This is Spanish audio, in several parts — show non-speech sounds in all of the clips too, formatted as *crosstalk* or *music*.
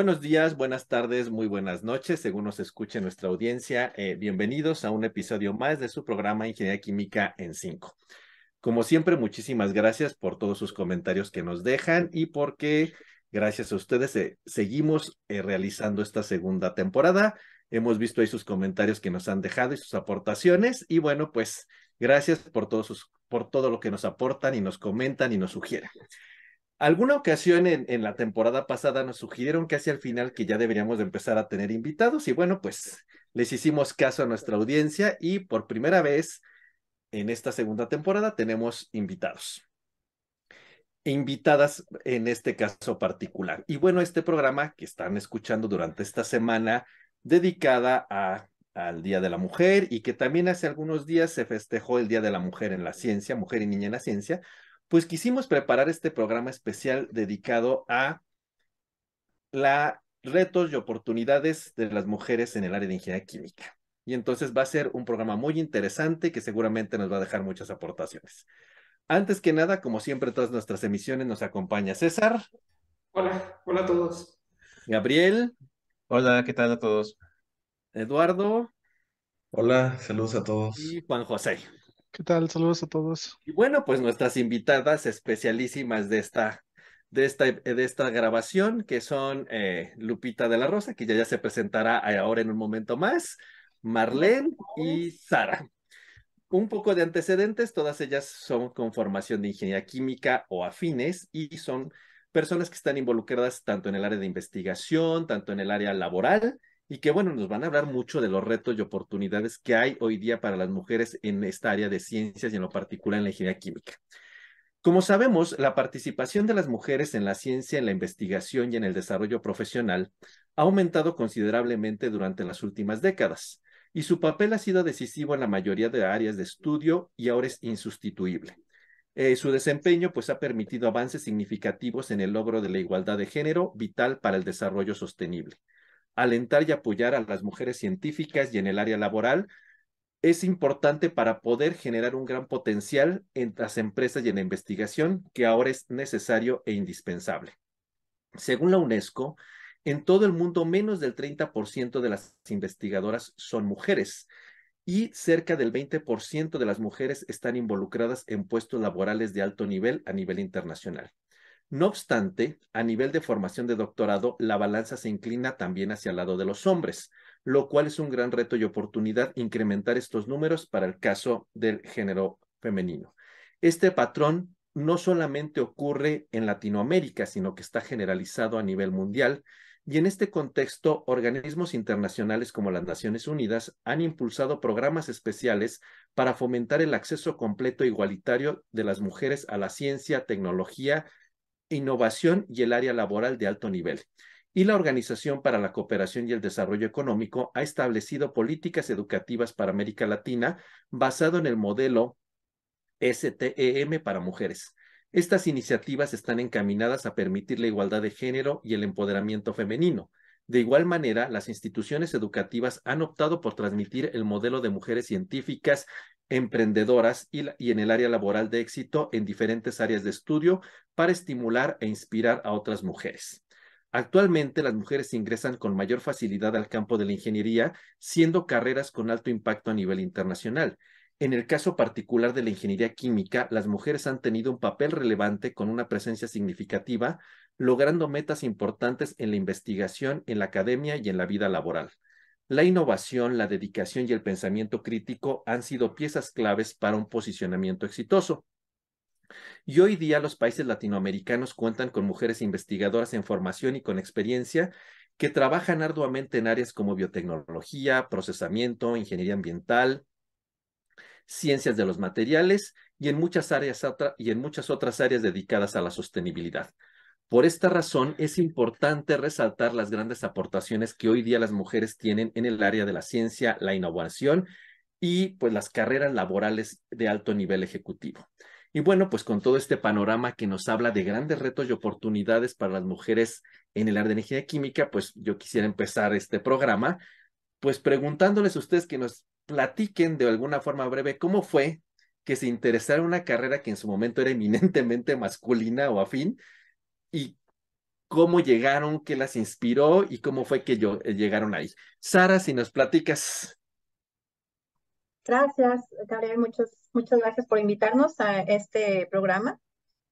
Buenos días, buenas tardes, muy buenas noches, según nos escuche nuestra audiencia. Eh, bienvenidos a un episodio más de su programa Ingeniería Química en 5. Como siempre, muchísimas gracias por todos sus comentarios que nos dejan y porque gracias a ustedes eh, seguimos eh, realizando esta segunda temporada. Hemos visto ahí sus comentarios que nos han dejado y sus aportaciones y bueno, pues gracias por todos sus, por todo lo que nos aportan y nos comentan y nos sugieren. Alguna ocasión en, la temporada pasada nos sugirieron hacia el final que ya deberíamos de empezar a tener invitados y bueno, pues les hicimos caso a nuestra audiencia y por primera vez en esta segunda temporada tenemos invitados. Invitadas en este caso particular. Y bueno, este programa que están escuchando durante esta semana dedicada a, al Día de la Mujer y que también hace algunos días se festejó el Día de la Mujer en la Ciencia, Mujer y Niña en la Ciencia, pues quisimos preparar este programa especial dedicado a la retos y oportunidades de las mujeres en el área de ingeniería química. Y entonces va a ser un programa muy interesante que seguramente nos va a dejar muchas aportaciones. Antes que nada, como siempre, todas nuestras emisiones nos acompaña César. Hola, hola a todos. Gabriel. Hola, ¿qué tal a todos? Eduardo. Hola, saludos a todos. Y Juan José. ¿Qué tal? Saludos a todos. Y bueno, pues nuestras invitadas especialísimas de esta, de esta, de esta grabación, que son eh, Lupita de la Rosa, que ya, ya se presentará ahora en un momento más, Marlene y Sara. Un poco de antecedentes, todas ellas son con formación de ingeniería química o afines y son personas que están involucradas tanto en el área de investigación, tanto en el área laboral y que bueno, nos van a hablar mucho de los retos y oportunidades que hay hoy día para las mujeres en esta área de ciencias y en lo particular en la ingeniería química. Como sabemos, la participación de las mujeres en la ciencia, en la investigación y en el desarrollo profesional ha aumentado considerablemente durante las últimas décadas y su papel ha sido decisivo en la mayoría de áreas de estudio y ahora es insustituible. Eh, su desempeño pues ha permitido avances significativos en el logro de la igualdad de género vital para el desarrollo sostenible alentar y apoyar a las mujeres científicas y en el área laboral es importante para poder generar un gran potencial en las empresas y en la investigación que ahora es necesario e indispensable. Según la UNESCO, en todo el mundo menos del 30% de las investigadoras son mujeres y cerca del 20% de las mujeres están involucradas en puestos laborales de alto nivel a nivel internacional. No obstante, a nivel de formación de doctorado, la balanza se inclina también hacia el lado de los hombres, lo cual es un gran reto y oportunidad incrementar estos números para el caso del género femenino. Este patrón no solamente ocurre en Latinoamérica, sino que está generalizado a nivel mundial, y en este contexto, organismos internacionales como las Naciones Unidas han impulsado programas especiales para fomentar el acceso completo e igualitario de las mujeres a la ciencia, tecnología innovación y el área laboral de alto nivel. Y la Organización para la Cooperación y el Desarrollo Económico ha establecido políticas educativas para América Latina basado en el modelo STEM para mujeres. Estas iniciativas están encaminadas a permitir la igualdad de género y el empoderamiento femenino. De igual manera, las instituciones educativas han optado por transmitir el modelo de mujeres científicas emprendedoras y, en el área laboral de éxito en diferentes áreas de estudio para estimular e inspirar a otras mujeres. Actualmente las mujeres ingresan con mayor facilidad al campo de la ingeniería, siendo carreras con alto impacto a nivel internacional. En el caso particular de la ingeniería química, las mujeres han tenido un papel relevante con una presencia significativa, logrando metas importantes en la investigación, en la academia y en la vida laboral. La innovación, la dedicación y el pensamiento crítico han sido piezas claves para un posicionamiento exitoso. Y hoy día los países latinoamericanos cuentan con mujeres investigadoras en formación y con experiencia que trabajan arduamente en áreas como biotecnología, procesamiento, ingeniería ambiental, ciencias de los materiales y en muchas áreas y en muchas otras áreas dedicadas a la sostenibilidad. Por esta razón, es importante resaltar las grandes aportaciones que hoy día las mujeres tienen en el área de la ciencia, la innovación y pues las carreras laborales de alto nivel ejecutivo. Y bueno, pues con todo este panorama que nos habla de grandes retos y oportunidades para las mujeres en el área de energía química, pues yo quisiera empezar este programa, pues preguntándoles a ustedes que nos platiquen de alguna forma breve cómo fue que se interesara en una carrera que en su momento era eminentemente masculina o afín, y cómo llegaron, qué las inspiró y cómo fue que yo, eh, llegaron ahí. Sara, si nos platicas. Gracias, Gabriel, muchas, muchas gracias por invitarnos a este programa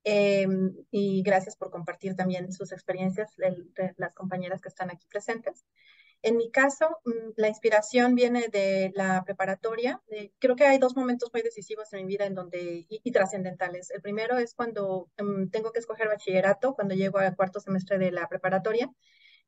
em, y gracias por compartir también sus experiencias de las compañeras que están aquí presentes. En mi caso, mm, la inspiración viene de la preparatoria. creo que hay dos momentos muy decisivos en mi vida en donde, y, trascendentales. El primero es cuando mm, tengo que escoger bachillerato, cuando llego al cuarto semestre de la preparatoria.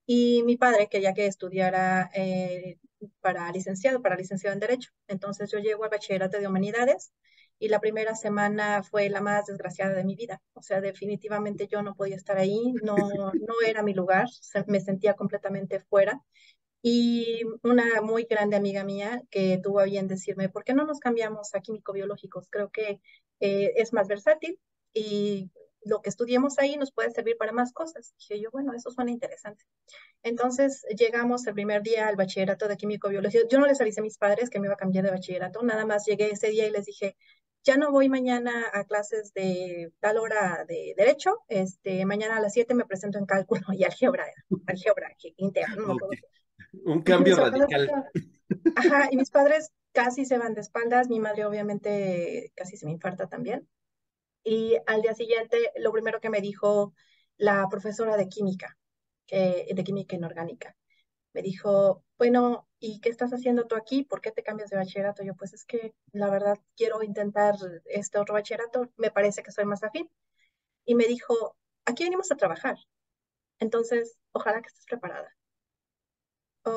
Y mi padre quería que estudiara eh, para licenciado, para licenciado en Derecho. Entonces yo llego al bachillerato de Humanidades y la primera semana fue la más desgraciada de mi vida. O sea, definitivamente yo no podía estar ahí, no, no era mi lugar, me sentía completamente fuera y una muy grande amiga mía que tuvo a bien decirme, ¿por qué no nos cambiamos a químico-biológicos? Creo que eh, es más versátil y lo que estudiemos ahí nos puede servir para más cosas. Dije yo, bueno, eso suena interesante. Entonces llegamos el primer día al bachillerato de químico-biología. Yo no les avisé a mis padres que me iba a cambiar de bachillerato, nada más llegué ese día y les dije, ya no voy mañana a clases de tal hora de derecho, este, mañana a las 7 me presento en cálculo y álgebra, álgebra interno, no un cambio radical. *laughs* Ajá, y mis padres casi se van de espaldas, mi madre obviamente casi se me infarta también. Y al día siguiente, lo primero que me dijo la profesora de química, que, de química inorgánica, me dijo, bueno, ¿y qué estás haciendo tú aquí? ¿Por qué te cambias de bachillerato? Yo, pues es que la verdad quiero intentar este otro bachillerato, me parece que soy más afín. Y me dijo, aquí venimos a trabajar. Entonces, ojalá que estés preparada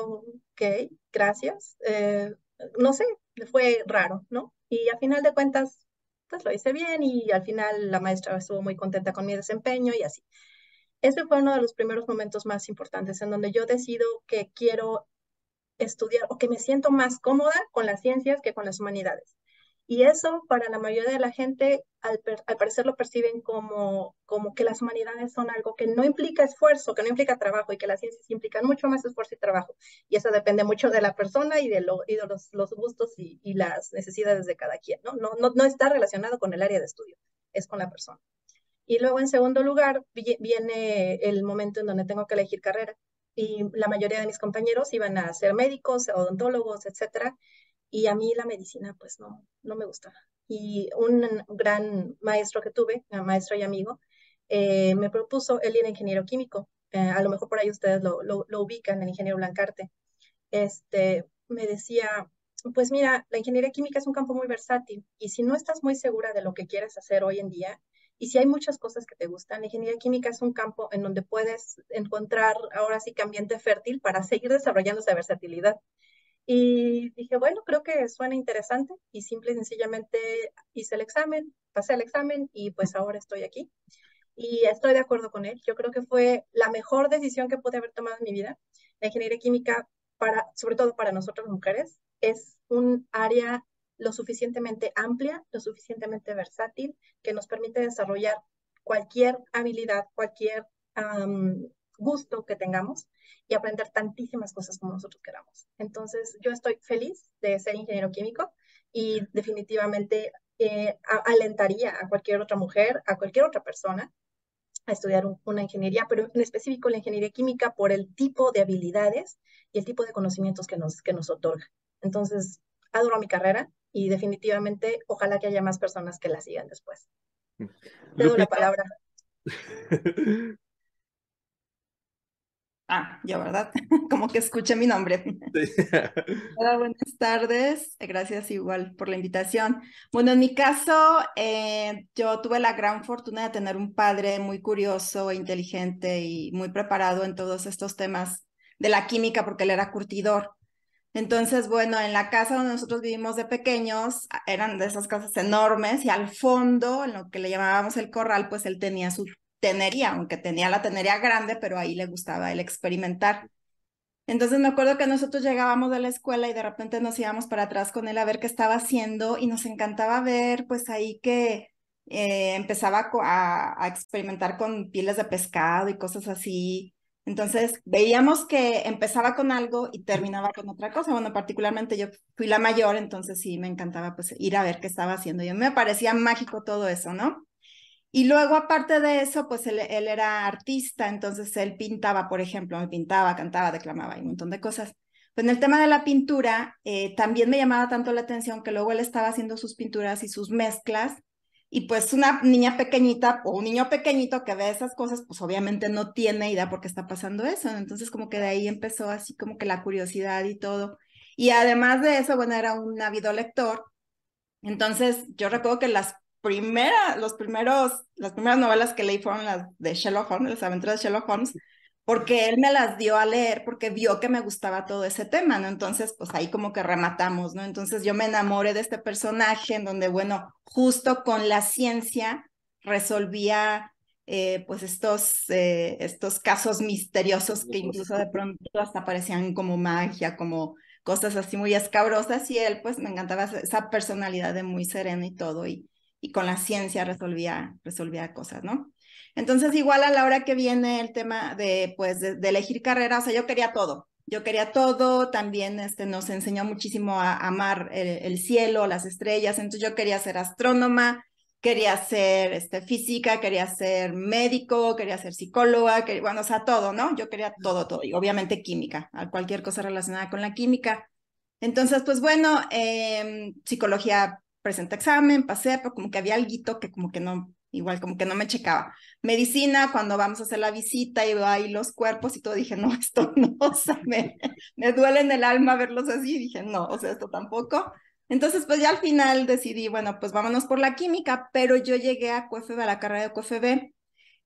ok, gracias. Eh, no sé, fue raro, ¿no? Y a final de cuentas, pues lo hice bien y al final la maestra estuvo muy contenta con mi desempeño y así. Ese fue uno de los primeros momentos más importantes en donde yo decido que quiero estudiar o que me siento más cómoda con las ciencias que con las humanidades. Y eso para la mayoría de la gente, al, parecer lo perciben como, como que las humanidades son algo que no implica esfuerzo, que no implica trabajo y que las ciencias implican mucho más esfuerzo y trabajo. Y eso depende mucho de la persona y de, los, gustos y, las necesidades de cada quien, ¿no? No, ¿no? no está relacionado con el área de estudio, es con la persona. Y luego, en segundo lugar, viene el momento en donde tengo que elegir carrera. Y la mayoría de mis compañeros iban a ser médicos, odontólogos, etcétera y a mí la medicina pues no, no me gustaba. Y un gran maestro que tuve, maestro y amigo, eh, me propuso, él era ingeniero químico, eh, a lo mejor por ahí ustedes lo, lo, lo, ubican, el ingeniero Blancarte, este, me decía, pues mira, la ingeniería química es un campo muy versátil y si no estás muy segura de lo que quieres hacer hoy en día, y si hay muchas cosas que te gustan, la ingeniería química es un campo en donde puedes encontrar ahora sí que ambiente fértil para seguir desarrollando esa versatilidad. Y dije, bueno, creo que suena interesante y simple y sencillamente hice el examen, pasé el examen y pues ahora estoy aquí. Y estoy de acuerdo con él. Yo creo que fue la mejor decisión que pude haber tomado en mi vida. La ingeniería química, para, sobre todo para nosotras mujeres, es un área lo suficientemente amplia, lo suficientemente versátil, que nos permite desarrollar cualquier habilidad, cualquier gusto que tengamos y aprender tantísimas cosas como nosotros queramos. Entonces, yo estoy feliz de ser ingeniero químico y definitivamente eh, alentaría a cualquier otra mujer, a cualquier otra persona a estudiar una ingeniería, pero en específico la ingeniería química por el tipo de habilidades y el tipo de conocimientos que nos, que nos otorga. Entonces, adoro mi carrera y definitivamente ojalá que haya más personas que la sigan después. Te doy la palabra. *laughs* Ah, yo, ¿verdad? *laughs* Como que escuché mi nombre. *laughs* Hola, buenas tardes. Gracias igual por la invitación. Bueno, en mi caso, eh, yo tuve la gran fortuna de tener un padre muy curioso, e inteligente y muy preparado en todos estos temas de la química porque él era curtidor. Entonces, bueno, en la casa donde nosotros vivimos de pequeños, eran de esas casas enormes y al fondo, en lo que le llamábamos el corral, pues él tenía su tenería, aunque tenía la tenería grande, pero ahí le gustaba el experimentar. Entonces me acuerdo que nosotros llegábamos de la escuela y de repente nos íbamos para atrás con él a ver qué estaba haciendo y nos encantaba ver pues ahí que eh, empezaba a, experimentar con pieles de pescado y cosas así. Entonces veíamos que empezaba con algo y terminaba con otra cosa. Bueno, particularmente yo fui la mayor, entonces sí me encantaba pues ir a ver qué estaba haciendo. Y a mí me parecía mágico todo eso, ¿no? Y luego, aparte de eso, pues él, era artista, entonces él pintaba, por ejemplo, pintaba, cantaba, declamaba y un montón de cosas. Pues en el tema de la pintura, eh, también me llamaba tanto la atención que luego él estaba haciendo sus pinturas y sus mezclas y pues una niña pequeñita o un niño pequeñito que ve esas cosas, pues obviamente no tiene idea por qué está pasando eso. Entonces como que de ahí empezó así como que la curiosidad y todo. Y además de eso, bueno, era un ávido lector. Entonces yo recuerdo que las primeras, los primeros, las primeras novelas que leí fueron las de Sherlock Holmes, las aventuras de Sherlock Holmes porque él me las dio a leer porque vio que me gustaba todo ese tema, ¿no? Entonces, pues ahí como que rematamos, ¿no? Entonces yo me enamoré de este personaje en donde, bueno, justo con la ciencia resolvía eh, pues estos, eh, estos casos misteriosos que incluso de pronto hasta parecían como magia, como cosas así muy escabrosas y él pues me encantaba esa personalidad de muy sereno y todo y, y con la ciencia resolvía, resolvía cosas, ¿no? Entonces, igual a la hora que viene el tema de, pues, de, elegir carrera, o sea, yo quería todo. Yo quería todo, también este, nos enseñó muchísimo a, amar el, cielo, las estrellas, entonces yo quería ser astrónoma, quería ser este, física, quería ser médico, quería ser psicóloga, que, bueno, o sea, todo, ¿no? Yo quería todo, todo, y obviamente química, cualquier cosa relacionada con la química. Entonces, pues bueno, eh, psicología presenta examen, pasé, pero como que había algo que como que no, igual como que no me checaba. Medicina, cuando vamos a hacer la visita y veo ahí los cuerpos y todo, dije, no, *laughs* esto no, o sea, me, me duele en el alma verlos así, dije, no, o sea, esto tampoco. Entonces, pues ya al final decidí, bueno, pues vámonos por la química, pero yo llegué a QFB, a la carrera de QFB,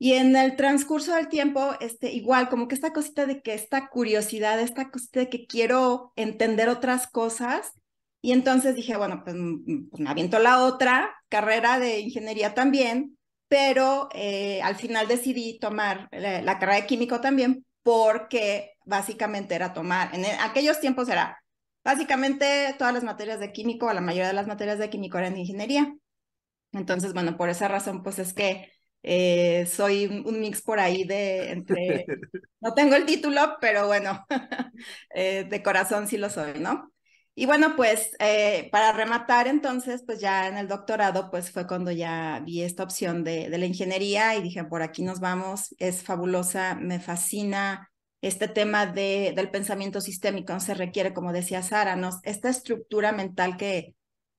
y en el transcurso del tiempo, este, igual, como que esta cosita de que esta curiosidad, esta cosita de que quiero entender otras cosas, y entonces dije, bueno, pues, mm, pues me aviento la otra carrera de ingeniería también, pero eh, al final decidí tomar la, carrera de químico también porque básicamente era tomar, en aquellos tiempos era básicamente todas las materias de químico, o la mayoría de las materias de químico eran de ingeniería. Entonces, bueno, por esa razón, pues es que eh, soy un, mix por ahí de entre, *laughs* no tengo el título, pero bueno, *laughs* eh, de corazón sí lo soy, ¿no? Y bueno, pues eh, para rematar entonces, pues ya en el doctorado, pues fue cuando ya vi esta opción de, de, la ingeniería y dije, por aquí nos vamos, es fabulosa, me fascina este tema de, del pensamiento sistémico, se requiere, como decía Sara, esta estructura mental que,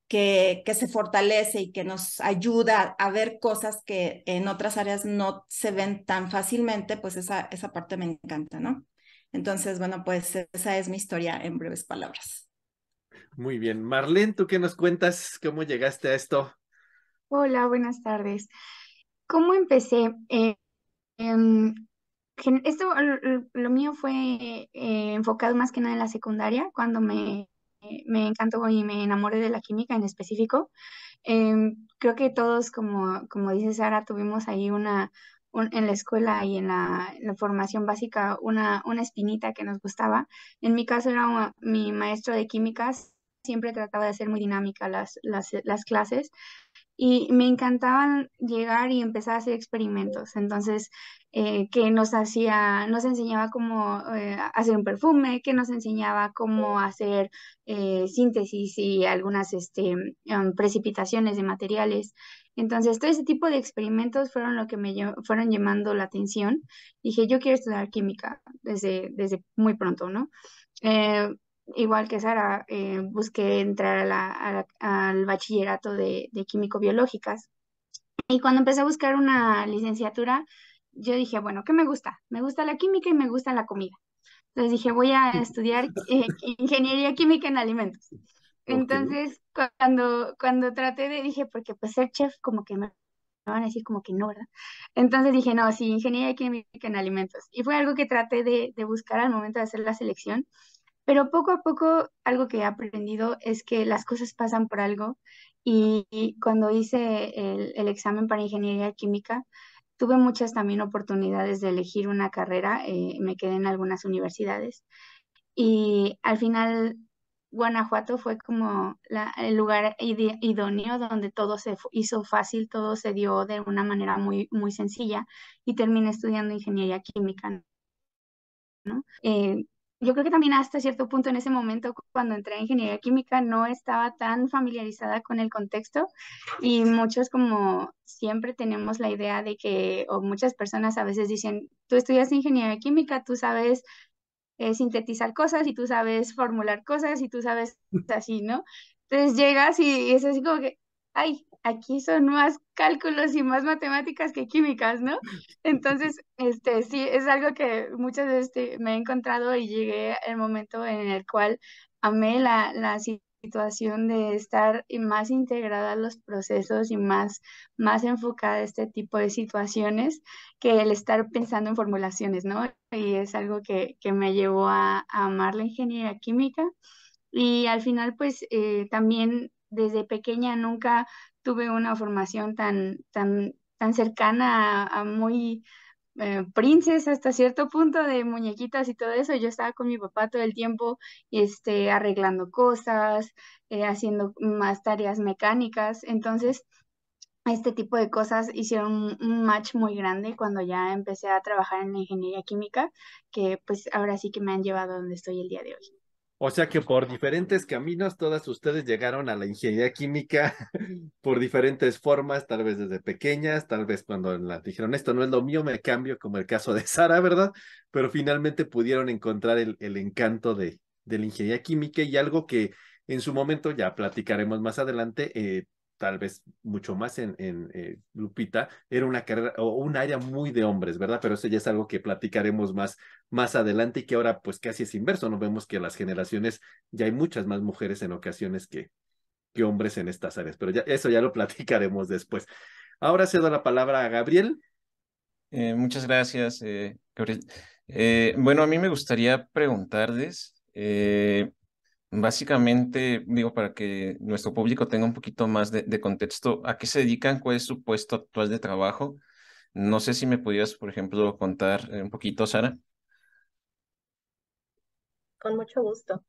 que, que se fortalece y que nos ayuda a ver cosas que en otras áreas no se ven tan fácilmente, pues esa, esa parte me encanta, ¿no? Entonces, bueno, pues esa es mi historia en breves palabras. Muy bien. Marlene, ¿tú qué nos cuentas? ¿Cómo llegaste a esto? Hola, buenas tardes. ¿Cómo empecé? Eh, em, esto, lo, mío fue eh, enfocado más que nada en la secundaria, cuando me, me encantó y me enamoré de la química en específico. Em, creo que todos, como, como dice Sara, tuvimos ahí una, en la escuela y en la, formación básica una, una espinita que nos gustaba. En mi caso era mi maestro de químicas siempre trataba de hacer muy dinámica las, las, las clases y me encantaban llegar y empezar a hacer experimentos. Entonces, eh, que nos hacía, nos enseñaba cómo eh, hacer un perfume, que nos enseñaba cómo hacer eh, síntesis y algunas este, em, precipitaciones de materiales. Entonces, todo ese tipo de experimentos fueron lo que me fueron llamando la atención. Dije, yo quiero estudiar química desde, desde muy pronto, ¿no? Igual que Sara, eh, busqué entrar al bachillerato de, químico-biológicas. Y cuando empecé a buscar una licenciatura, yo dije, bueno, ¿qué me gusta? Me gusta la química y me gusta la comida. Entonces dije, voy a *laughs* estudiar eh, ingeniería química en alimentos. Entonces, cuando, cuando traté de, dije, porque pues ser chef como que me van a decir como que no, ¿verdad? Entonces dije, no, sí, ingeniería química en alimentos. Y fue algo que traté de, de buscar al momento de hacer la selección. Pero poco a poco algo que he aprendido es que las cosas pasan por algo y, cuando hice el, examen para ingeniería química, tuve muchas también oportunidades de elegir una carrera, eh, me quedé en algunas universidades y al final Guanajuato fue como el lugar idóneo donde todo se hizo fácil, todo se dio de una manera muy, muy sencilla y terminé estudiando ingeniería química. ¿no? Eh, yo creo que también hasta cierto punto en ese momento, cuando entré a ingeniería química, no estaba tan familiarizada con el contexto y muchos como siempre tenemos la idea de que, o muchas personas a veces dicen, tú estudias ingeniería química, tú sabes eh, sintetizar cosas y tú sabes formular cosas y tú sabes así, ¿no? Entonces llegas y es así como que, ay, aquí son más cálculos y más matemáticas que químicas, ¿no? Entonces, este, sí, es algo que muchas veces me he encontrado y llegué el momento en el cual amé la, la situación de estar más integrada a los procesos y más, más enfocada a este tipo de situaciones que el estar pensando en formulaciones, ¿no? Y es algo que, que me llevó a, amar la ingeniería química. Y al final, pues eh, también desde pequeña nunca tuve una formación tan, tan, tan cercana a, muy eh, princesa hasta cierto punto de muñequitas y todo eso. Yo estaba con mi papá todo el tiempo este, arreglando cosas, eh, haciendo más tareas mecánicas. Entonces, este tipo de cosas hicieron un match muy grande cuando ya empecé a trabajar en la ingeniería química, que pues ahora sí que me han llevado a donde estoy el día de hoy. O sea que por diferentes caminos todas ustedes llegaron a la ingeniería química *laughs* por diferentes formas, tal vez desde pequeñas, tal vez cuando la dijeron esto no es lo mío, me cambio, como el caso de *laughs* Sara, ¿verdad? Pero finalmente pudieron encontrar el, encanto de, de la ingeniería química y algo que en su momento ya platicaremos más adelante, eh, tal vez mucho más en, eh, Lupita, era una carrera o un área muy de hombres, ¿verdad? Pero eso ya es algo que platicaremos más, más adelante y que ahora pues casi es inverso, ¿no? Vemos que las generaciones ya hay muchas más mujeres en ocasiones que, que hombres en estas áreas, pero eso ya lo *laughs* platicaremos después. Ahora cedo la palabra a Gabriel. Eh, muchas gracias, eh, Gabriel. bueno, a mí me gustaría preguntarles, Básicamente, digo, para que nuestro público tenga un poquito más de, contexto, ¿a qué se dedican? ¿Cuál es su puesto actual de trabajo? No sé si me pudieras, por ejemplo, contar eh, un poquito, Sara. Con mucho gusto.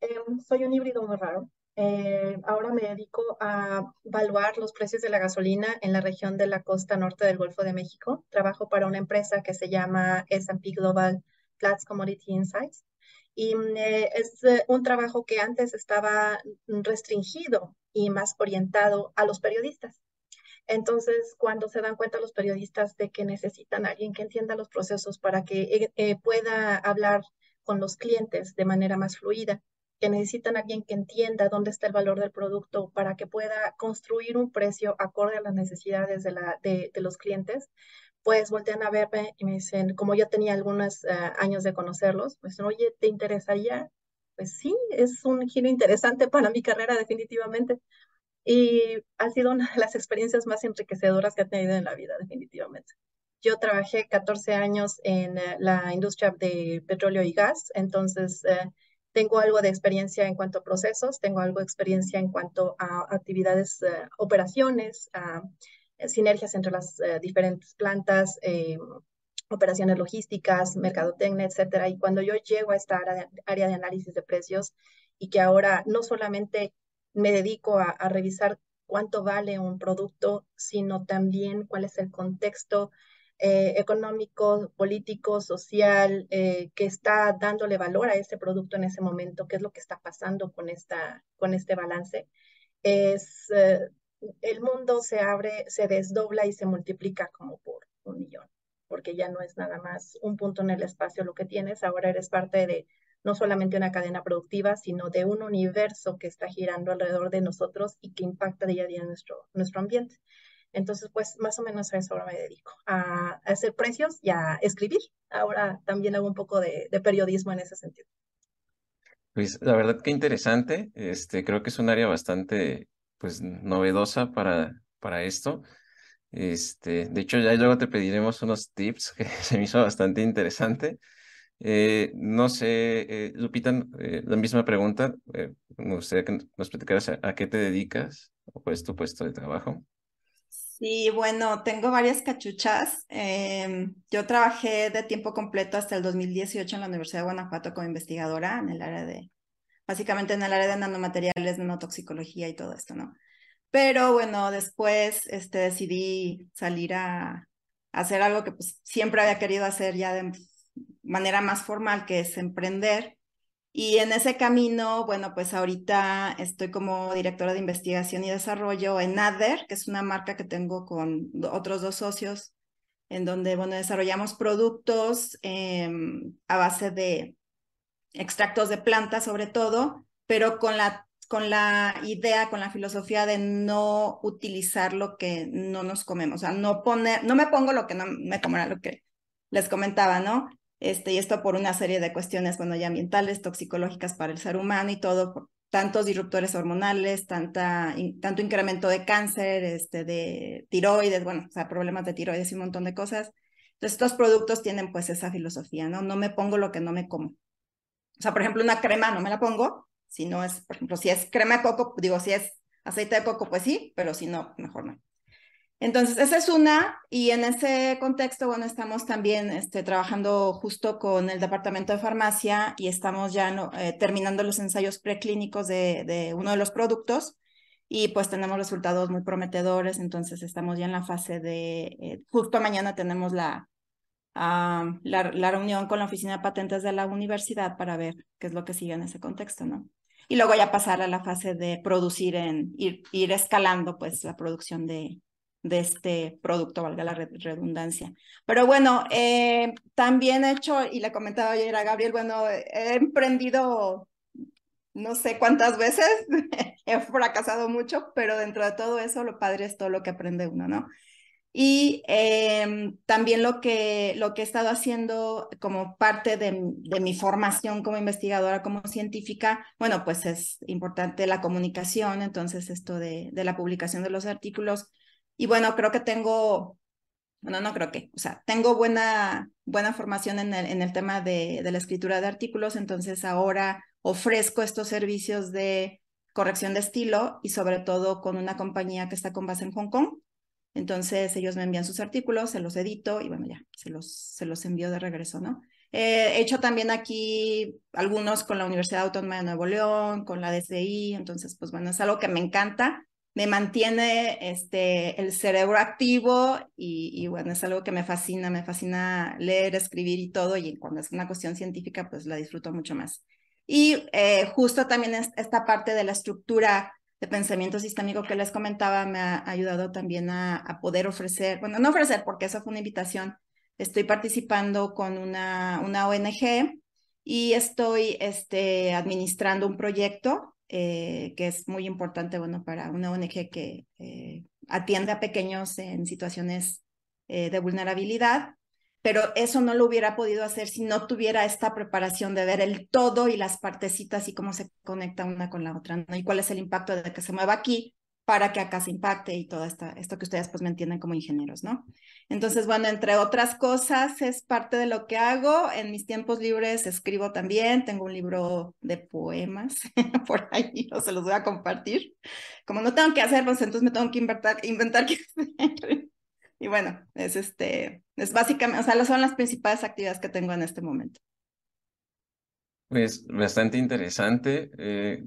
Em, soy un híbrido muy raro. Eh, ahora me dedico a evaluar los precios de la gasolina en la región de la costa norte del Golfo de México. Trabajo para una empresa que se llama S&P Global Platts Commodity Insights y mm, eh, es eh, un trabajo que antes estaba restringido y más orientado a los periodistas. Entonces, cuando se dan cuenta los periodistas de que necesitan a alguien que entienda los procesos para que eh, pueda hablar con los clientes de manera más fluida, que necesitan a alguien que entienda dónde está el valor del producto para que pueda construir un precio acorde a las necesidades de, la, de los clientes, pues voltean a verme y me dicen, como yo tenía algunos eh, años de conocerlos, pues, oye, ¿te interesaría? Pues sí, es un giro interesante para mi carrera definitivamente. Y ha sido una de las experiencias más enriquecedoras que he tenido en la vida, definitivamente. Yo trabajé 14 años en eh, la industria de petróleo y gas, entonces eh, tengo algo de experiencia en cuanto a procesos, tengo algo de experiencia en cuanto a actividades, operaciones, a sinergias entre las eh, diferentes plantas, eh, operaciones logísticas, mercadotecnia, etcétera. Y cuando yo llego a esta área de, análisis de precios y que ahora no solamente me dedico a, revisar cuánto vale un producto, sino también cuál es el contexto eh, económico, político, social, que está dándole valor a ese producto en ese momento, qué es lo que está pasando con, esta, con este balance. Es el mundo se abre, se desdobla y se multiplica como por un millón, porque ya no es nada más un punto en el espacio lo que tienes, ahora eres parte de no solamente una cadena productiva, sino de un universo que está girando alrededor de nosotros y que impacta día a día nuestro, nuestro ambiente. Entonces, pues más o menos a eso ahora me dedico, a, hacer precios y a escribir. Ahora también hago un poco de, periodismo en ese sentido. Pues la verdad que interesante, este, creo que es un área bastante pues novedosa para, para esto. Este, de hecho, ya luego te pediremos unos tips *laughs* que se me hizo bastante interesante. Eh, no sé, eh, Lupita, eh, la misma pregunta. me gustaría que nos platicaras a, qué te dedicas o cuál es tu puesto de trabajo. Sí, bueno, tengo varias cachuchas. Em, yo trabajé de tiempo completo hasta el 2018 en la Universidad de Guanajuato como investigadora en el área de básicamente en el área de nanomateriales, nanotoxicología y todo esto, ¿no? Pero bueno, después este, decidí salir a, hacer algo que pues siempre había querido hacer ya manera más formal, que es emprender. Y en ese camino, bueno, pues ahorita estoy como directora de investigación y desarrollo en ADER, que es una marca que tengo con otros dos socios, en donde, bueno, desarrollamos productos em, a base de extractos de plantas sobre todo, pero con la, con la idea, con la filosofía de no utilizar lo que no nos comemos, o sea, no poner, no me pongo lo que no me comerá, lo que les comentaba, ¿no? Este, y esto por una serie de cuestiones, bueno, ya ambientales, toxicológicas para el ser humano y todo, tantos disruptores hormonales, tanta, tanto incremento de cáncer, este, de tiroides, bueno, o sea, problemas de tiroides y un montón de cosas. Entonces, estos productos tienen pues esa filosofía, ¿no? No me pongo lo que no me como. O sea, por ejemplo, una crema no me la pongo, si no es, por ejemplo, si es crema de coco, digo, si es aceite de coco, pues sí, pero si no, mejor no. Entonces, esa es una, y en ese contexto, bueno, estamos también este, trabajando justo con el departamento de farmacia y estamos ya eh, terminando los ensayos preclínicos de, de, uno de los productos y pues tenemos resultados muy prometedores, entonces estamos ya en la fase de, eh, justo mañana tenemos la, la, la, reunión con la oficina de patentes de la universidad para ver qué es lo que sigue en ese contexto, ¿no? Y luego ya pasar a la fase de producir en, ir, ir escalando pues la producción de, de este producto, valga la redundancia. Pero bueno, eh, también he hecho, y le comentaba ayer a Gabriel, bueno, he emprendido no sé cuántas veces, *laughs* he fracasado mucho, pero dentro de todo eso lo padre es todo lo que aprende uno, ¿no? Y em, también lo que, lo que he estado haciendo como parte de, de, mi formación como investigadora, como científica, bueno, pues es importante la comunicación, entonces esto de, de la publicación de los artículos y bueno, creo que tengo, bueno, no creo que, o sea, tengo buena, buena formación en el, en el tema de, de la escritura de artículos, entonces ahora ofrezco estos servicios de corrección de estilo y sobre todo con una compañía que está con base en Hong Kong. Entonces ellos me envían sus artículos, se los edito y bueno, ya, se los, se los envío de regreso, ¿no? he hecho también aquí algunos con la Universidad Autónoma de Nuevo León, con la DCI, entonces pues bueno, es algo que me encanta me mantiene este, el cerebro activo y, bueno, es algo que me fascina, me fascina leer, escribir y todo, y cuando es una cuestión científica, pues la disfruto mucho más. Y eh, justo también esta parte de la estructura de pensamiento sistémico que les comentaba me ha ayudado también a, poder ofrecer, bueno, no ofrecer porque eso fue una invitación, estoy participando con una, una ONG y estoy este, administrando un proyecto eh, que es muy importante, bueno, para una ONG que eh, atiende a pequeños en situaciones eh, de vulnerabilidad, pero eso no lo hubiera podido hacer si no tuviera esta preparación de ver el todo y las partecitas y cómo se conecta una con la otra, ¿no? Y cuál es el impacto de que se mueva aquí para que acá se impacte y todo esto, esto que ustedes pues me entienden como ingenieros, ¿no? Entonces, bueno, entre otras cosas, es parte de lo que hago. En mis tiempos libres escribo también, tengo un libro de poemas *laughs* por ahí, no se los voy a compartir. Como no tengo que hacer, pues entonces me tengo que inventar, inventar *laughs* que Y bueno, es este, es básicamente, o sea, son las principales actividades que tengo en este momento. Pues bastante interesante. Eh,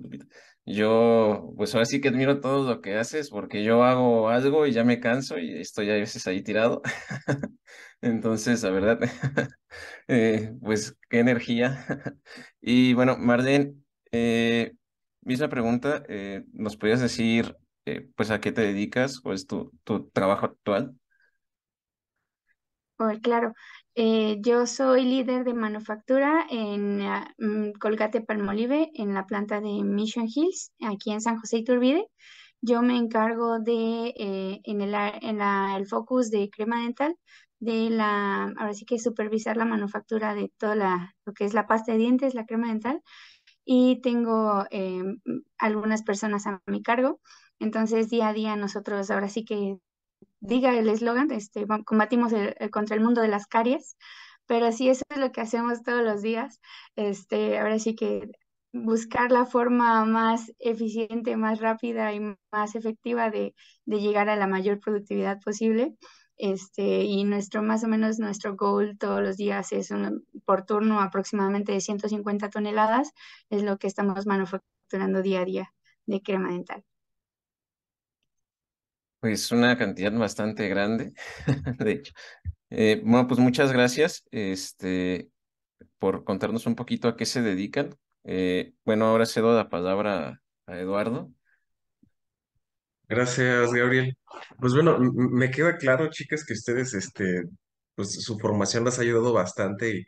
yo, pues ahora sí que admiro todo lo que haces, porque yo hago algo y ya me canso y estoy a veces ahí tirado. *laughs* Entonces, la verdad, *laughs* eh, pues qué energía. *laughs* Y bueno, Marlene, eh, misma pregunta, ¿nos podrías decir, pues a qué te dedicas? ¿Cuál es tu, tu trabajo actual? Claro, eh, yo soy líder de manufactura en uh, Colgate Palmolive, en la planta de Mission Hills, aquí en San José Iturbide. Yo me encargo de, eh, en, el, en la, el focus de crema dental, de la, ahora sí que supervisar la manufactura de toda la, lo que es la pasta de dientes, la crema dental, y tengo eh, algunas personas a mi cargo. Entonces, día a día nosotros ahora sí que diga el eslogan, este, combatimos contra el mundo de las caries, pero sí, eso es lo que hacemos todos los días. Este, ahora sí que buscar la forma más eficiente, más rápida y más efectiva de, de llegar a la mayor productividad posible. Este, y nuestro, más o menos nuestro goal todos los días es un, por turno aproximadamente de 150 toneladas, es lo que estamos manufacturando día a día de crema dental. Pues una cantidad bastante grande, *laughs* de hecho. Eh, bueno, pues muchas gracias. Este, por contarnos un poquito a qué se dedican. Eh, bueno, ahora cedo la palabra a Eduardo. Gracias, Gabriel. Pues bueno, me queda claro, chicas, que ustedes, este, pues su formación las ha ayudado bastante y,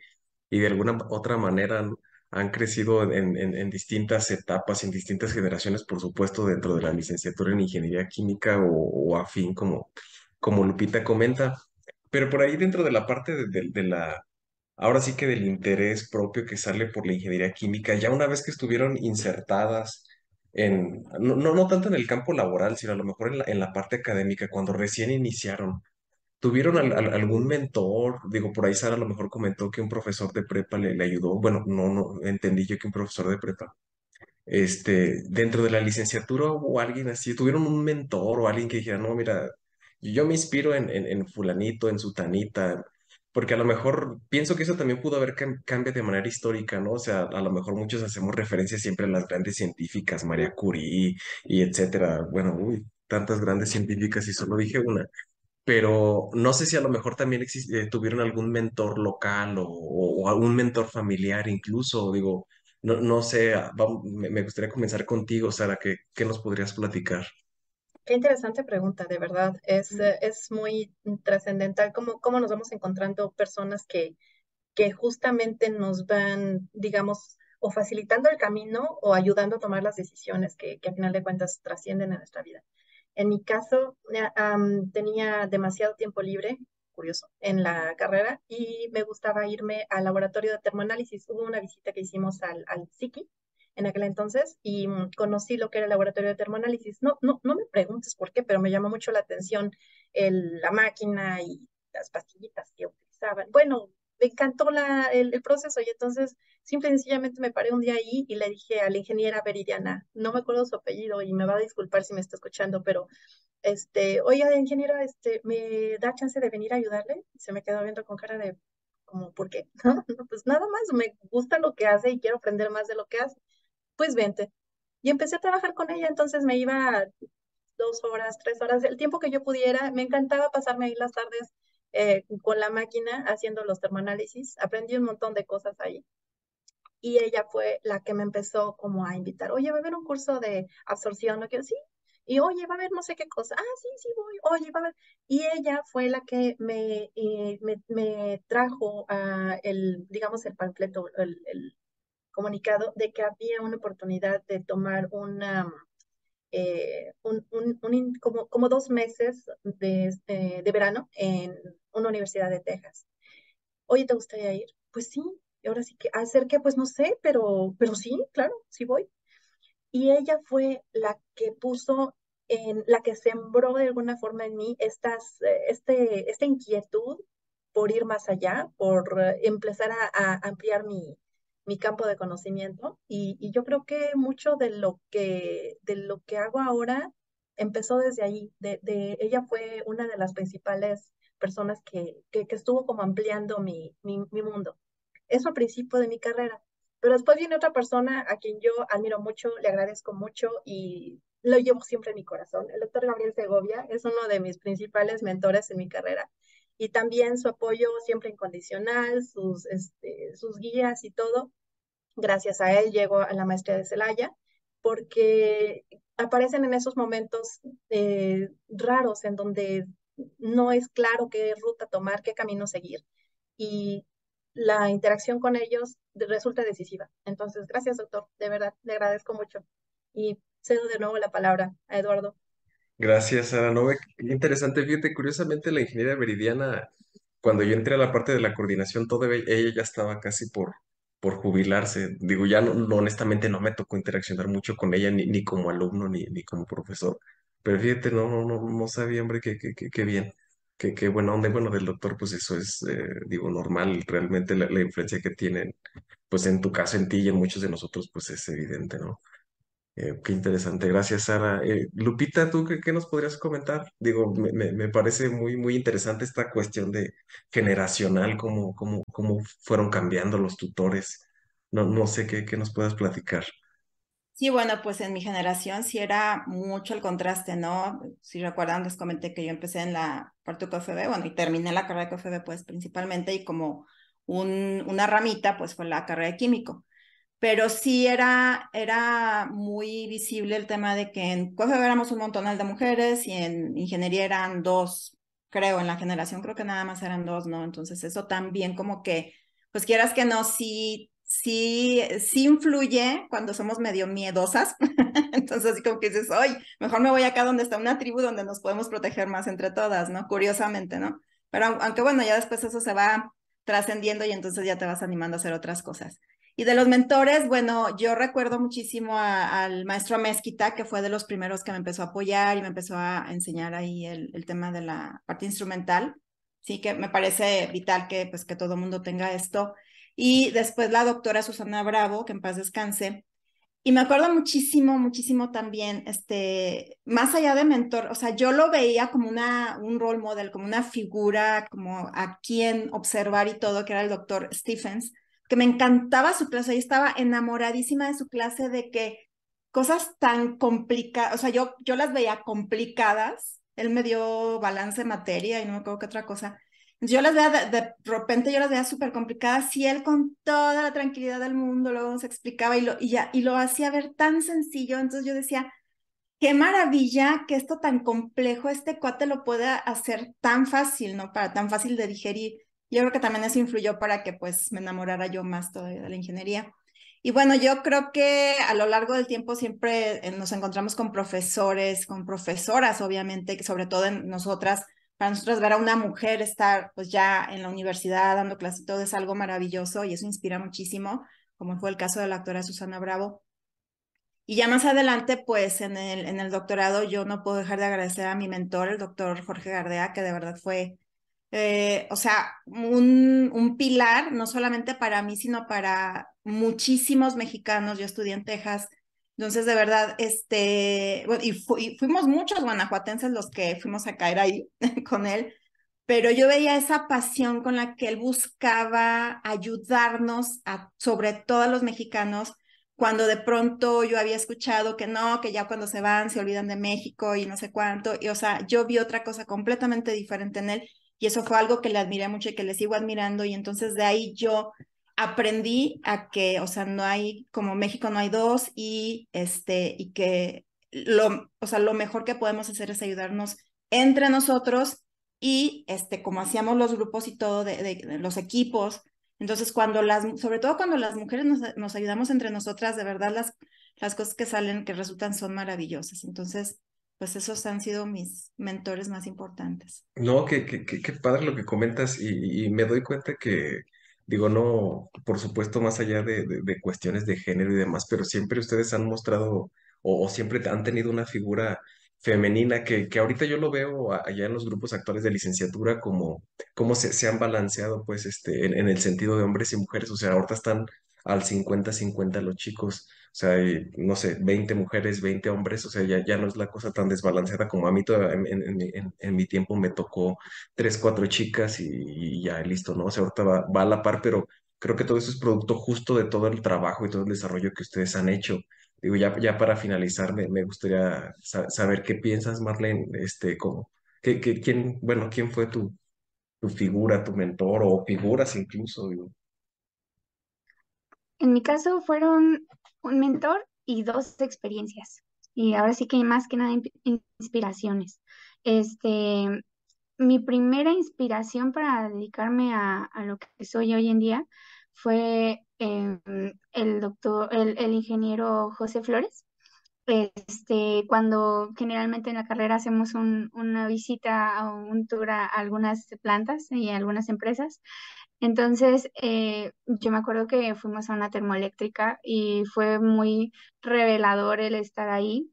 y de alguna otra manera han, han crecido en, en, distintas etapas, en distintas generaciones, por supuesto, dentro de la licenciatura en ingeniería química o, afín, como, como Lupita comenta. Pero por ahí dentro de la parte de, la, ahora sí que del interés propio que sale por la ingeniería química, ya una vez que estuvieron insertadas en, no, no, no tanto en el campo laboral, sino a lo mejor en la parte académica, cuando recién iniciaron, ¿tuvieron al- al- algún mentor? Digo, por ahí Sara a lo mejor comentó que un profesor de prepa le, ayudó. Bueno, no, no, entendí yo que un profesor de prepa este, dentro de la licenciatura o alguien así, tuvieron un mentor o alguien que dijera, no, mira, yo me inspiro en, en, fulanito, en sutanita, porque a lo mejor pienso que eso también pudo haber cam- de manera histórica, ¿no? O sea, a lo mejor muchos hacemos referencia siempre a las grandes científicas, María Curie y etcétera. Bueno, uy, tantas grandes científicas y solo dije una pero no sé si a lo mejor también exis- eh, tuvieron algún mentor local o, o algún mentor familiar incluso, digo, no, no sé, ah, vam- me, me gustaría comenzar contigo, Sara, ¿qué, qué nos podrías platicar? Qué interesante pregunta, de verdad. Es, eh, es muy trascendental cómo, cómo nos vamos encontrando personas que, que justamente nos van, digamos, o facilitando el camino o ayudando a tomar las decisiones que, que a final de cuentas trascienden en nuestra vida. En mi caso, am, tenía demasiado tiempo libre, curioso, en la carrera y me gustaba irme al laboratorio de termoanálisis. Hubo una visita que hicimos al, al SICI en aquel entonces y mm, conocí lo que era el laboratorio de termoanálisis. No, no, no me preguntes por qué, pero me llamó mucho la atención el- la máquina y las pastillitas que utilizaban. Bueno, me encantó el, proceso y entonces simple y sencillamente me paré un día ahí y le dije a la ingeniera Veridiana, no me acuerdo su apellido y me va a disculpar si me está escuchando, pero este, oiga, ingeniera, este, ¿me da chance de venir a ayudarle? Se me quedó viendo con cara de, como, ¿por qué? *laughs* No, pues nada más, me gusta lo que hace y quiero aprender más de lo que hace. Pues vente. Y empecé a trabajar con ella, entonces me iba dos horas, tres horas, el tiempo que yo pudiera. Me encantaba pasarme ahí las tardes eh, con la máquina haciendo los termoanálisis. Aprendí un montón de cosas ahí. Y ella fue la que me empezó como a invitar, oye, va a haber un curso de absorción, ¿no quiero? Sí. Y oye, va a haber no sé qué cosa. Ah, sí, sí, voy. Oye, va a haber. Y ella fue la que me, eh, me, me trajo a el, digamos, el panfleto, el, comunicado de que había una oportunidad de tomar una, eh, un, un, como, como dos meses de, de, de verano en una universidad de Texas. Oye, ¿te gustaría ir? Pues sí, ahora sí que hacer que, pues no sé, pero, pero sí, claro, sí voy. Y ella fue la que puso en, la que sembró de alguna forma en mí estas, eh, este, esta inquietud por ir más allá, por eh, empezar a, ampliar mi, mi campo de conocimiento. Y, yo creo que mucho de lo que, de lo que hago ahora empezó desde ahí. De, ella fue una de las principales personas que, que, estuvo como ampliando mi, mi, mi mundo. Eso al principio de mi carrera. Pero después viene otra persona a quien yo admiro mucho, le agradezco mucho y lo llevo siempre en mi corazón. El doctor Gabriel Segovia es uno de mis principales mentores en mi carrera y también su apoyo siempre incondicional, sus, este, sus guías y todo. Gracias a él llego a la maestría de Celaya porque aparecen en esos momentos eh, raros en donde no es claro qué ruta tomar, qué camino seguir. Y la interacción con ellos resulta decisiva. Entonces, gracias, doctor. De verdad, le agradezco mucho. Y cedo de nuevo la palabra a Eduardo. Gracias, Sara. No, ve- qué interesante. Fíjate, curiosamente la ingeniera Veridiana, cuando yo entré a la parte de la coordinación, todavía ella ya estaba casi por, por jubilarse. Digo, ya no, honestamente no me tocó interaccionar mucho con ella, ni, ni como alumno, ni, ni como profesor. Pero fíjate, no, no, no, no sabía, hombre, qué, qué, qué, bien. Qué, qué buena onda. Bueno, del doctor, pues eso es, eh, digo, normal. Realmente la, la influencia que tienen, pues en tu caso, en ti y en muchos de nosotros, pues es evidente, ¿no? Eh, qué interesante, gracias Sara. Eh, Lupita, ¿tú qué, qué nos podrías comentar? Digo, me, me- me parece muy, muy interesante esta cuestión de generacional, cómo, cómo, cómo fueron cambiando los tutores. No, no sé qué, qué nos puedas platicar. Sí, bueno, pues en mi generación sí era mucho el contraste, ¿no? Si recuerdan, les comenté que yo empecé en la parte de bueno, y terminé la carrera de KFB, pues principalmente, y como un, una ramita, pues fue la carrera de químico. Pero sí era, era muy visible el tema de que en COFE éramos un montón de mujeres y en ingeniería eran dos, creo, en la generación creo que nada más eran dos, ¿no? Entonces eso también como que, pues quieras que no, sí sí, sí influye cuando somos medio miedosas. *laughs* Entonces, así como que dices, oye, mejor me voy acá donde está una tribu donde nos podemos proteger más entre todas, ¿no? Curiosamente, ¿no? Pero aunque bueno, ya después eso se va trascendiendo y entonces ya te vas animando a hacer otras cosas. Y de los mentores, bueno, yo recuerdo muchísimo al maestro Mezquita, que fue de los primeros que me empezó a apoyar y me empezó a enseñar ahí el, el tema de la parte instrumental. Sí, que me parece vital que, pues, que todo mundo tenga esto. Y después la doctora Susana Bravo, que en paz descanse. Y me acuerdo muchísimo, muchísimo también, este, más allá de mentor, o sea, yo lo veía como una, un role model, como una figura, como a quien observar y todo, que era el doctor Stephens, que me encantaba su clase, y estaba enamoradísima de su clase, de que cosas tan complicadas, o sea, yo, yo las veía complicadas, él me dio balance de materia y no me acuerdo qué otra cosa, yo las veía, de, repente yo las veía súper complicadas y él con toda la tranquilidad del mundo luego nos explicaba y lo, y, ya, y lo hacía ver tan sencillo. Entonces yo decía, qué maravilla que esto tan complejo, este cuate lo pueda hacer tan fácil, ¿no? Para tan fácil de digerir. Yo creo que también eso influyó para que pues me enamorara yo más todavía de la ingeniería. Y bueno, yo creo que a lo largo del tiempo siempre eh, nos encontramos con profesores, con profesoras, obviamente, sobre todo en nosotras, para nosotros ver a una mujer estar pues ya en la universidad dando clases y todo es algo maravilloso y eso inspira muchísimo, como fue el caso de la doctora Susana Bravo. Y ya más adelante, pues en el, en el doctorado yo no puedo dejar de agradecer a mi mentor, el doctor Jorge Gardea, que de verdad fue, eh, o sea, un, un pilar, no solamente para mí, sino para muchísimos mexicanos. Yo estudié en Texas, entonces, de verdad, este, y, fuimos muchos guanajuatenses los que fuimos a caer ahí *laughs* con él, pero yo veía esa pasión con la que él buscaba ayudarnos a, sobre todo a los mexicanos, cuando de pronto yo había escuchado que no, que ya cuando se van se olvidan de México y no sé cuánto, y o sea, yo vi otra cosa completamente diferente en él, y eso fue algo que le admiré mucho y que le sigo admirando, y entonces de ahí yo aprendí a que, o sea, no hay, como México no hay dos y este, y que lo, o sea, lo mejor que podemos hacer es ayudarnos entre nosotros y este, como hacíamos los grupos y todo de, los equipos. Entonces, cuando las, sobre todo cuando las mujeres nos, nos, ayudamos entre nosotras, de verdad las, las cosas que salen, que resultan son maravillosas. Entonces, pues esos han sido mis mentores más importantes. No, qué, qué, qué, padre lo que comentas y me doy cuenta que, Digo, no, por supuesto, más allá de, de, cuestiones de género y demás, pero siempre ustedes han mostrado o, siempre han tenido una figura femenina que, que ahorita yo lo veo allá en los grupos actuales de licenciatura como, como se, se han balanceado pues este, en, en el sentido de hombres y mujeres, o sea, ahorita están al 50-50 los chicos, o sea, no sé, 20 mujeres, 20 hombres, o sea, ya, ya no es la cosa tan desbalanceada como a mí en, en, en, mi tiempo me tocó 3, 4 chicas y, ya listo, ¿no? O sea, ahorita va, va, a la par, pero creo que todo eso es producto justo de todo el trabajo y todo el desarrollo que ustedes han hecho. Digo, ya, ya para finalizar, me, me gustaría saber qué piensas, Marlene, este, como, ¿qué, qué, quién, bueno, quién fue tu, tu figura, tu mentor o figuras incluso? En mi caso fueron un mentor y dos experiencias. Y ahora sí que más que nada inspiraciones. Este, mi primera inspiración para dedicarme a, lo que soy hoy en día fue em, el doctor, el, el, ingeniero José Flores. Este, cuando generalmente en la carrera hacemos una visita o un tour a algunas plantas y a algunas empresas, entonces, eh, yo me acuerdo que fuimos a una termoeléctrica y fue muy revelador el estar ahí.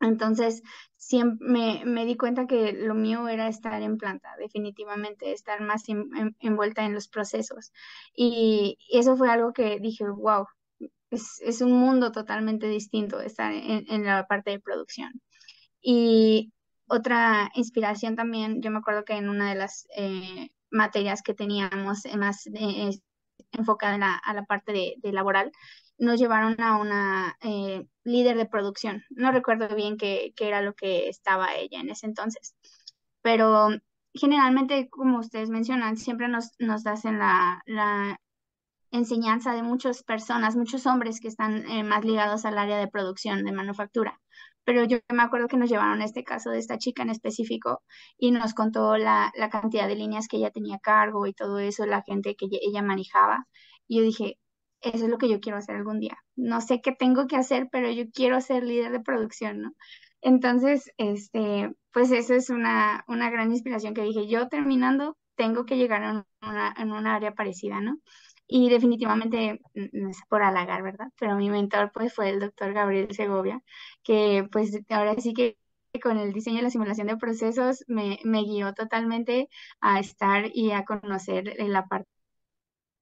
Entonces, siempre me, di cuenta que lo mío era estar en planta, definitivamente, estar más envuelta en los procesos. Y, eso fue algo que dije, wow, es, un mundo totalmente distinto estar en, en, la parte de producción. Y otra inspiración también, yo me acuerdo que en una de las eh, materias que teníamos más eh, enfocada a la parte de, laboral, nos llevaron a una eh, líder de producción. No recuerdo bien qué, era lo que estaba ella en ese entonces, pero generalmente, como ustedes mencionan, siempre nos, nos hacen la, la enseñanza de muchas personas, muchos hombres que están eh, más ligados al área de producción, de manufactura. Pero yo me acuerdo que nos llevaron este caso de esta chica en específico y nos contó la, la cantidad de líneas que ella tenía a cargo y todo eso, la gente que ella manejaba. Y yo dije, eso es lo que yo quiero hacer algún día. No sé qué tengo que hacer, pero yo quiero ser líder de producción, ¿no? Entonces, este, pues eso es una, una gran inspiración que dije, yo terminando tengo que llegar a una, en una área parecida, ¿no? Y definitivamente, no es por halagar, ¿verdad? Pero mi mentor pues fue el doctor Gabriel Segovia, que pues ahora sí que con el diseño y la simulación de procesos me, me guió totalmente a estar y a conocer la parte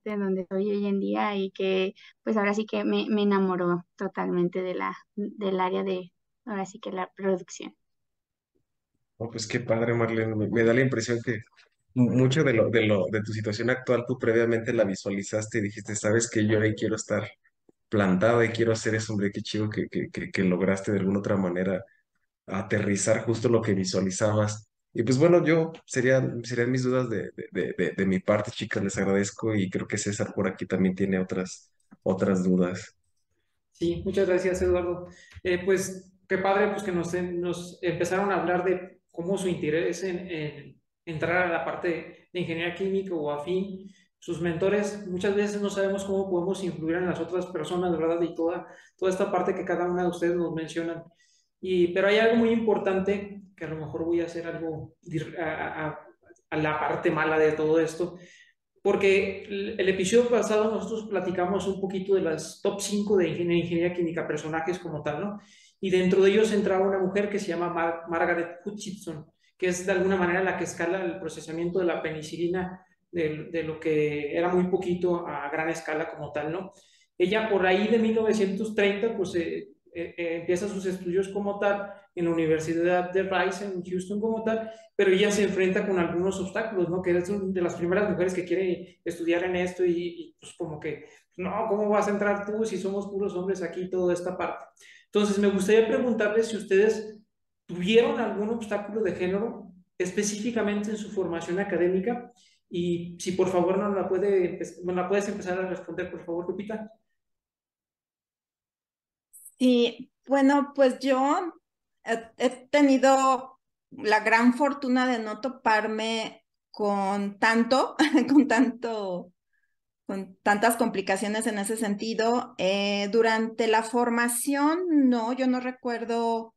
de donde estoy hoy en día y que pues ahora sí que me, me enamoró totalmente de la, del área de, ahora sí que la producción. Oh, pues qué padre, Marlene. Me, me da la impresión que mucho de lo, de lo, de tu situación actual, tú previamente la visualizaste y dijiste, sabes que yo ahí quiero estar plantado y quiero hacer eso, hombre, qué chido que, que, que, lograste de alguna otra manera aterrizar justo lo que visualizabas. Y pues bueno, yo sería, serían mis dudas de, de, de, de mi parte, chicas, les agradezco y creo que César por aquí también tiene otras, otras dudas. Sí, muchas gracias, Eduardo. Eh, pues qué padre pues, que nos, nos empezaron a hablar de cómo su interés en entrar a la parte de ingeniería química o afín. Sus mentores muchas veces no sabemos cómo podemos influir en las otras personas, ¿verdad? Y toda, toda esta parte que cada una de ustedes nos mencionan. Y, pero hay algo muy importante, que a lo mejor voy a hacer algo a, la parte mala de todo esto, porque el, episodio pasado nosotros platicamos un poquito de las top 5 de ingeniería, química, personajes como tal, ¿no? Y dentro de ellos entraba una mujer que se llama Mar Margaret Hutchinson, que es de alguna manera la que escala el procesamiento de la penicilina de, de, lo que era muy poquito a gran escala como tal, ¿no? Ella por ahí de 1930, pues eh, eh, eh, empieza sus estudios como tal en la Universidad de Rice en Houston como tal, pero ella se enfrenta con algunos obstáculos, ¿no? Que es de las primeras mujeres que quiere estudiar en esto y, y pues como que, no, ¿cómo vas a entrar tú si somos puros hombres aquí, toda esta parte? Entonces, me gustaría preguntarles si ustedes tuvieron algún obstáculo de género específicamente en su formación académica y si por favor no la, puede, puedes empezar a responder, por favor, Lupita. Sí, bueno, pues yo he, he tenido la gran fortuna de no toparme con tanto, *laughs* con tanto con tantas complicaciones en ese sentido. Eh, durante la formación, no, yo no recuerdo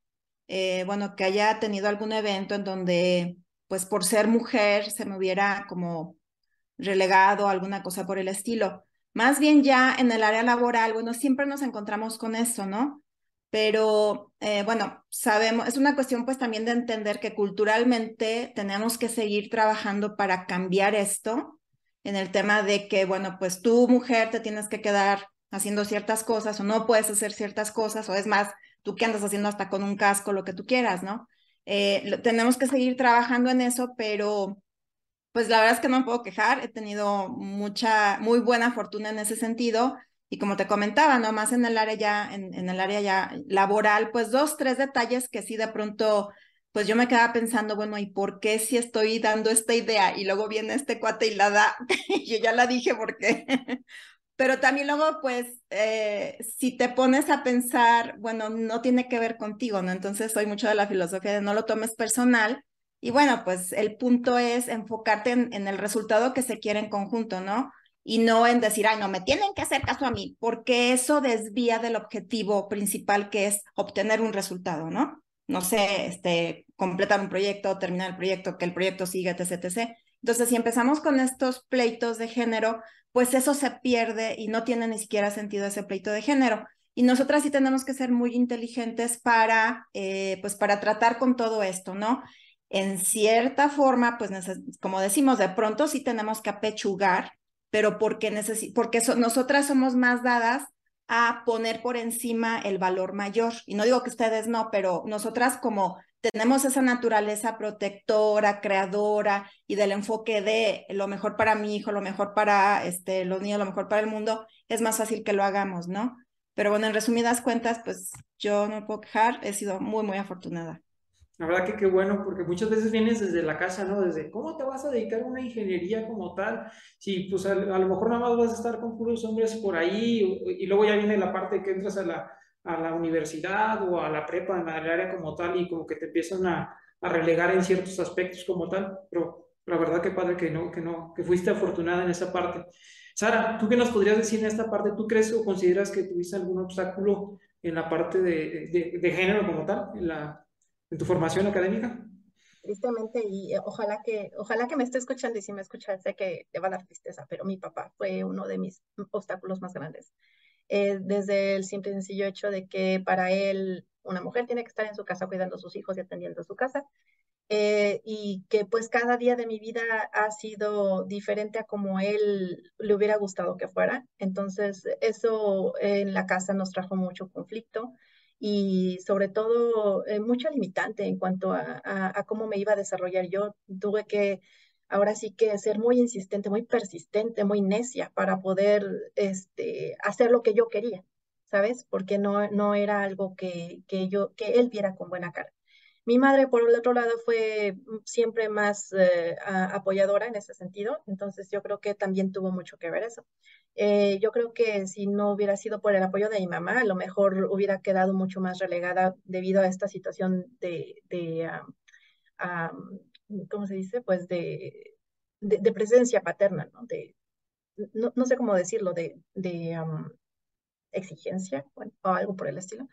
eh, bueno, que haya tenido algún evento en donde, pues por ser mujer, se me hubiera como relegado alguna cosa por el estilo. Más bien ya en el área laboral, bueno, siempre nos encontramos con eso, ¿no? Pero eh, bueno, sabemos, es una cuestión pues también de entender que culturalmente tenemos que seguir trabajando para cambiar esto en el tema de que, bueno, pues tú mujer te tienes que quedar haciendo ciertas cosas o no puedes hacer ciertas cosas o es más, tú que andas haciendo hasta con un casco, lo que tú quieras, ¿no? Eh, tenemos que seguir trabajando en eso, pero pues la verdad es que no me puedo quejar, he tenido mucha, muy buena fortuna en ese sentido. Y como te comentaba, ¿no? Más en el área ya, en, en el área ya laboral, pues dos, tres detalles que sí de pronto pues yo me quedaba pensando, bueno, ¿y por qué si estoy dando esta idea y luego viene este cuate y la da? *laughs* yo ya la dije porque pero también luego, pues, eh, si te pones a pensar, bueno, no tiene que ver contigo, ¿no? Entonces soy mucho de la filosofía de no lo tomes personal. Y bueno, pues el punto es enfocarte en, el resultado que se quiere en conjunto, ¿no? Y no en decir, ay, no, me tienen que hacer caso a mí, porque eso desvía del objetivo principal que es obtener un resultado, ¿no? No sé, este, completar un proyecto, terminar el proyecto, que el proyecto siga, etc, etc. Entonces, si empezamos con estos pleitos de género, pues eso se pierde y no tiene ni siquiera sentido ese pleito de género. Y nosotras sí tenemos que ser muy inteligentes para, eh, pues para tratar con todo esto, ¿no? En cierta forma, pues como decimos, de pronto sí tenemos que apechugar, pero porque, porque so nosotras somos más dadas a poner por encima el valor mayor. Y no digo que ustedes no, pero nosotras como tenemos esa naturaleza protectora, creadora y del enfoque de lo mejor para mi hijo, lo mejor para este, los niños, lo mejor para el mundo, es más fácil que lo hagamos, ¿no? Pero bueno, en resumidas cuentas, pues yo no me puedo quejar, he sido muy, muy afortunada. La verdad que qué bueno, porque muchas veces vienes desde la casa, ¿no? Desde cómo te vas a dedicar a una ingeniería como tal. Sí, pues a, lo mejor nada más vas a estar con puros hombres por ahí, y, luego ya viene la parte que entras a la, a la universidad o a la prepa en el área como tal, y como que te empiezan a, a relegar en ciertos aspectos como tal. Pero la verdad que padre que no, que no, que fuiste afortunada en esa parte. Sara, ¿tú qué nos podrías decir en esta parte? ¿Tú crees o consideras que tuviste algún obstáculo en la parte de, de, de género como tal, en la en tu formación académica? Tristemente, y eh, ojalá que, ojalá que me esté escuchando y si me escucha, sé que te va a dar tristeza, pero mi papá fue uno de mis obstáculos más grandes. Eh, desde el simple y sencillo hecho de que para él una mujer tiene que estar en su casa cuidando a sus hijos y atendiendo a su casa, eh, y que pues cada día de mi vida ha sido diferente a como él le hubiera gustado que fuera. Entonces, eso en la casa nos trajo mucho conflicto y sobre todo eh, mucha limitante en cuanto a, cómo me iba a desarrollar yo. Tuve que ahora sí que ser muy insistente, muy persistente, muy necia para poder este, hacer lo que yo quería, ¿sabes? Porque no, no era algo que, que, yo, que él viera con buena cara. Mi madre, por el otro lado, fue siempre más eh, apoyadora en ese sentido, entonces yo creo que también tuvo mucho que ver eso. Eh, yo creo que si no hubiera sido por el apoyo de mi mamá, a lo mejor hubiera quedado mucho más relegada debido a esta situación de, de ¿cómo se dice? Pues de, de, presencia paterna, ¿no? De, no, no, sé cómo decirlo, de, de exigencia bueno, o algo por el estilo.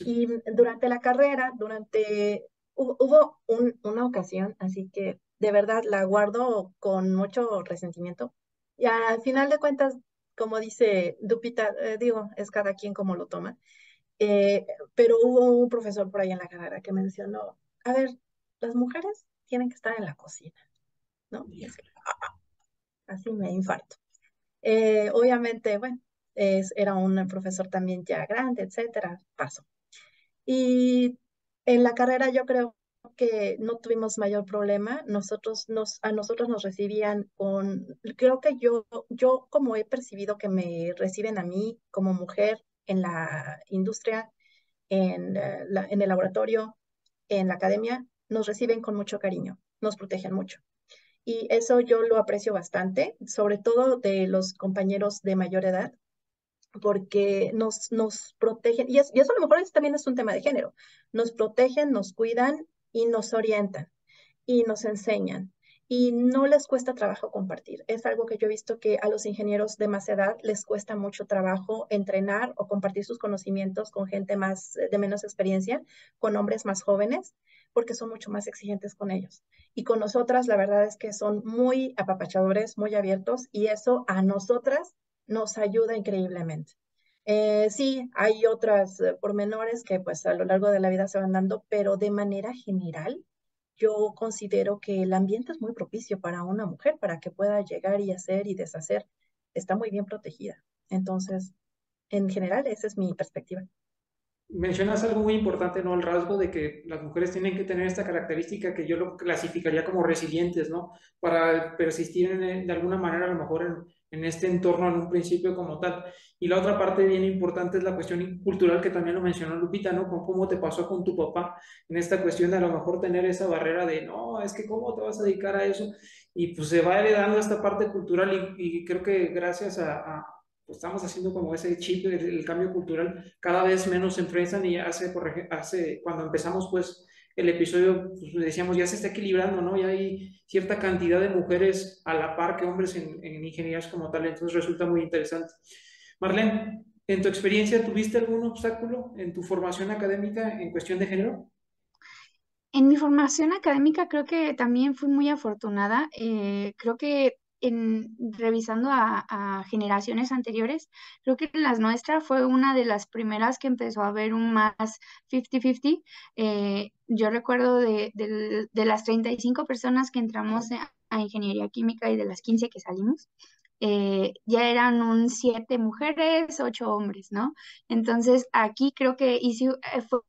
Y durante la carrera, durante, hubo una ocasión, así que de verdad la guardo con mucho resentimiento. Y al final de cuentas, como dice Dupita, eh, digo, es cada quien como lo toma, eh, pero hubo un profesor por ahí en la carrera que mencionó, a ver, las mujeres tienen que estar en la cocina, ¿no? Y es que, ah, así me infarto. Eh, obviamente, bueno, es, era un profesor también ya grande, etcétera, pasó. Y en la carrera yo creo que no tuvimos mayor problema. Nosotros nos, a nosotros nos recibían con, creo que yo, yo como he percibido que me reciben a mí como mujer en la industria, en, eh, en el laboratorio, en la academia, nos reciben con mucho cariño, nos protegen mucho. Y eso yo lo aprecio bastante, sobre todo de los compañeros de mayor edad, porque nos, nos protegen, y, y, eso a lo mejor también es un tema de género, nos protegen, nos cuidan y nos orientan y nos enseñan y no les cuesta trabajo compartir. Es algo que yo he visto que a los ingenieros de más edad les cuesta mucho trabajo entrenar o compartir sus conocimientos con gente más de menos experiencia, con hombres más jóvenes, porque son mucho más exigentes con ellos. Y con nosotras, la verdad es que son muy apapachadores, muy abiertos, y eso a nosotras nos ayuda increíblemente. Eh, sí, hay otras eh, pormenores que pues a lo largo de la vida se van dando, pero de manera general, yo considero que el ambiente es muy propicio para una mujer, para que pueda llegar y hacer y deshacer. Está muy bien protegida. Entonces, en general, esa es mi perspectiva. Mencionas algo muy importante, ¿no? El rasgo de que las mujeres tienen que tener esta característica que yo lo clasificaría como resilientes, ¿no? Para persistir de alguna manera, a lo mejor en, este entorno en un principio como tal. Y la otra parte bien importante es la cuestión cultural que también lo mencionó Lupita, ¿no? Con cómo te pasó con tu papá en esta cuestión de a lo mejor tener esa barrera de, no, es que cómo te vas a dedicar a eso. Y pues se va heredando esta parte cultural y, creo que gracias a, pues estamos haciendo como ese chip, el, cambio cultural, cada vez menos se enfrentan y hace, hace, cuando empezamos pues el episodio, pues decíamos, ya se está equilibrando, ¿no? Ya hay cierta cantidad de mujeres a la par que hombres en, en ingenierías como tal, entonces resulta muy interesante. Marlene, en tu experiencia, ¿tuviste algún obstáculo en tu formación académica en cuestión de género? En mi formación académica creo que también fui muy afortunada. Eh, creo que en, revisando a, generaciones anteriores, creo que la nuestra fue una de las primeras que empezó a haber un más 50-50. Eh, yo recuerdo de, de, las 35 personas que entramos a, ingeniería química y de las 15 que salimos, eh, ya eran un 7 mujeres, 8 hombres, ¿no? Entonces aquí creo que hice, eh, fue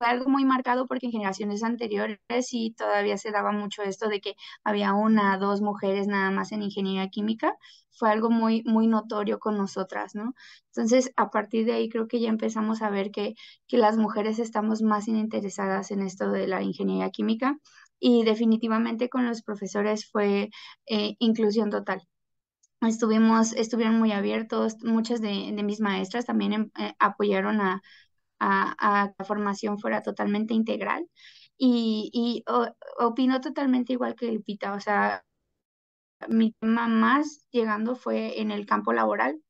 algo muy marcado porque en generaciones anteriores sí todavía se daba mucho esto de que había una, dos mujeres nada más en ingeniería química. Fue algo muy, muy notorio con nosotras, ¿no? Entonces, a partir de ahí creo que ya empezamos a ver que, que las mujeres estamos más interesadas en esto de la ingeniería química y definitivamente con los profesores fue eh, inclusión total. Estuvimos, estuvieron muy abiertos, muchas de, mis maestras también em, eh, apoyaron a, a, que la formación fuera totalmente integral y, y opino totalmente igual que Lupita, o sea, mi tema más llegando fue en el campo laboral,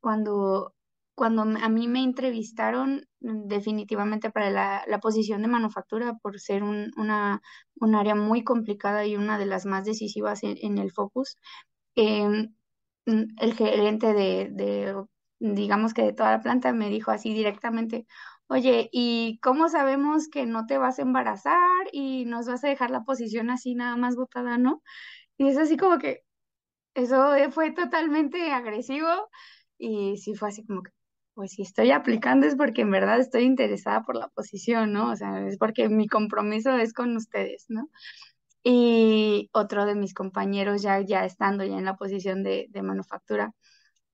cuando, cuando a mí me entrevistaron definitivamente para la, la posición de manufactura por ser un, una, un área muy complicada y una de las más decisivas en, el focus. Em, el gerente de digamos que de toda la planta, me dijo así directamente, oye, ¿y cómo sabemos que no te vas a embarazar y nos vas a dejar la posición así nada más botada, no? Y es así como que eso fue totalmente agresivo y sí fue así como que, pues si estoy aplicando es porque en verdad estoy interesada por la posición, ¿no? O sea, es porque mi compromiso es con ustedes, ¿no? Y otro de mis compañeros ya, ya estando ya en la posición de, de manufactura,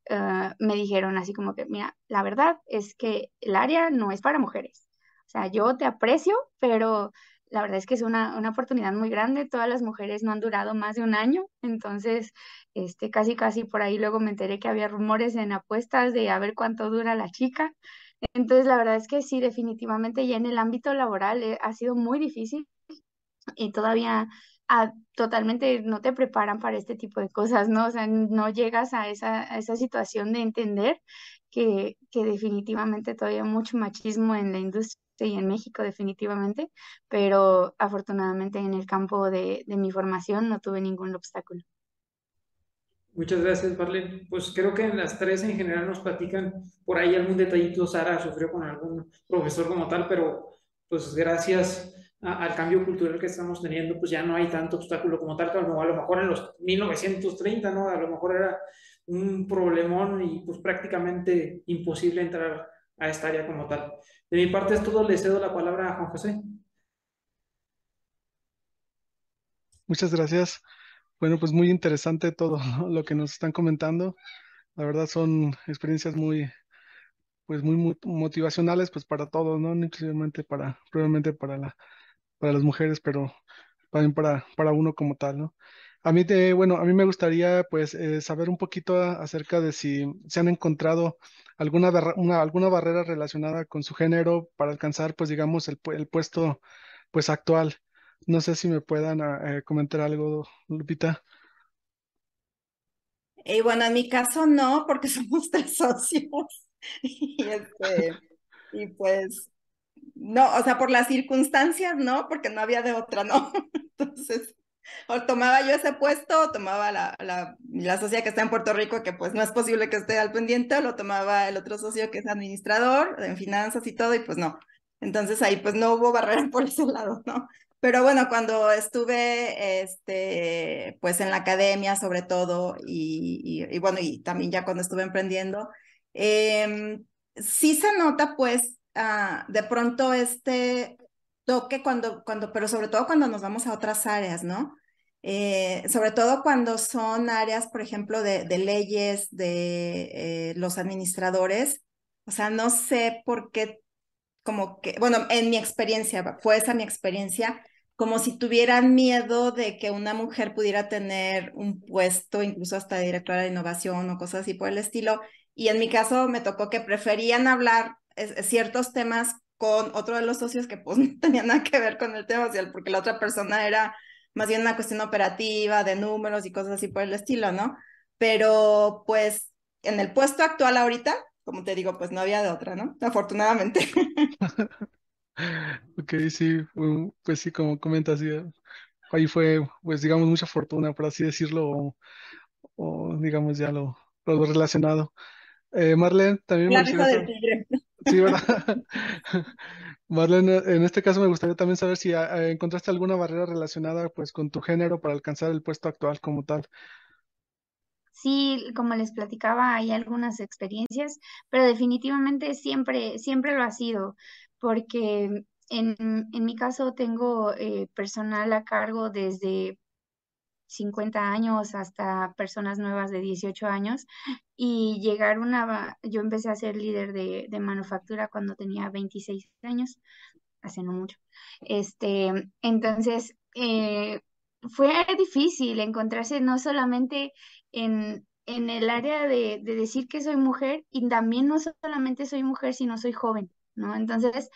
Ah, me dijeron así como que, mira, la verdad es que el área no es para mujeres. O sea, yo te aprecio, pero la verdad es que es una, una, oportunidad muy grande. Todas las mujeres no han durado más de un año, entonces este, casi, casi por ahí luego me enteré que había rumores en apuestas de a ver cuánto dura la chica. Entonces, la verdad es que sí, definitivamente ya en el ámbito laboral eh, ha sido muy difícil y todavía totalmente no te preparan para este tipo de cosas, ¿no? O sea, no llegas a esa, a esa situación de entender que, que definitivamente todavía mucho machismo en la industria y en México definitivamente, pero afortunadamente en el campo de, de mi formación no tuve ningún obstáculo. Muchas gracias, Marlene. Pues creo que en las tres en general nos platican por ahí algún detallito. Sara sufrió con algún profesor como tal, pero pues gracias al cambio cultural que estamos teniendo, pues ya no hay tanto obstáculo como tal, a lo mejor en los 1930, ¿no? A lo mejor era un problemón y pues prácticamente imposible entrar a esta área como tal. De mi parte es todo, le cedo la palabra a Juan José. Muchas gracias. Bueno, pues muy interesante todo *laughs* lo que nos están comentando. La verdad son experiencias muy, pues muy motivacionales, pues para todos, ¿no? Inclusive para, probablemente para la para las mujeres, pero también para, para uno como tal, ¿no? A mí, te, bueno, a mí me gustaría pues eh, saber un poquito acerca de si se han encontrado alguna, una, alguna barrera relacionada con su género para alcanzar pues digamos el, el puesto pues actual. No sé si me puedan ah, eh, comentar algo, Lupita. Y bueno, en mi caso no, porque *laughs* somos tres socios. y, este, y pues no, o sea, por las circunstancias, ¿no? Porque no había de otra, ¿no? *laughs* Entonces, o tomaba yo ese puesto, o tomaba la, la, la sociedad que está en Puerto Rico, que pues no es posible que esté al pendiente, o lo tomaba el otro socio que es administrador en finanzas y todo, y pues no. Entonces ahí pues no hubo barrera *laughs* por ese lado, ¿no? Pero bueno, cuando estuve, este, pues en la academia sobre todo, y, y, bueno, y también ya cuando estuve emprendiendo, eh, sí se nota pues Ah, de pronto este toque cuando, cuando, pero sobre todo cuando nos vamos a otras áreas, ¿no? Eh, sobre todo cuando son áreas, por ejemplo, de, de leyes, de eh, los administradores. O sea, no sé por qué, como que, bueno, en mi experiencia, fue esa mi experiencia, como si tuvieran miedo de que una mujer pudiera tener un puesto, incluso hasta directora de innovación o cosas así por el estilo. Y en mi caso me tocó que preferían hablar ciertos temas con otro de los socios que pues *laughs* no tenían nada que ver con el tema social, porque la otra persona era más bien una cuestión operativa, de números y cosas así por el estilo, ¿no? Pero pues en el puesto actual ahorita, como te digo, pues no había de otra, ¿no? Afortunadamente. *laughs* ok, sí, pues sí, como comentas, ahí fue, pues digamos, mucha fortuna, por así decirlo, o, digamos ya lo, lo relacionado. Eh, Marlene, también La me del tigre. Sí, ¿verdad? *laughs* Marlene, en este caso me gustaría también saber si ah, eh, encontraste alguna barrera relacionada pues con tu género para alcanzar el puesto actual como tal. Sí, como les platicaba, hay algunas experiencias, pero definitivamente siempre, siempre lo ha sido, porque en, en, mi caso tengo eh, personal a cargo desde 50 años hasta personas nuevas de 18 años y llegar una, yo empecé a ser líder de, de manufactura cuando tenía 26 años, hace no mucho. Este, entonces, eh, fue difícil encontrarse no solamente en, en el área de, de, decir que soy mujer y también no solamente soy mujer, sino soy joven, ¿no? Entonces,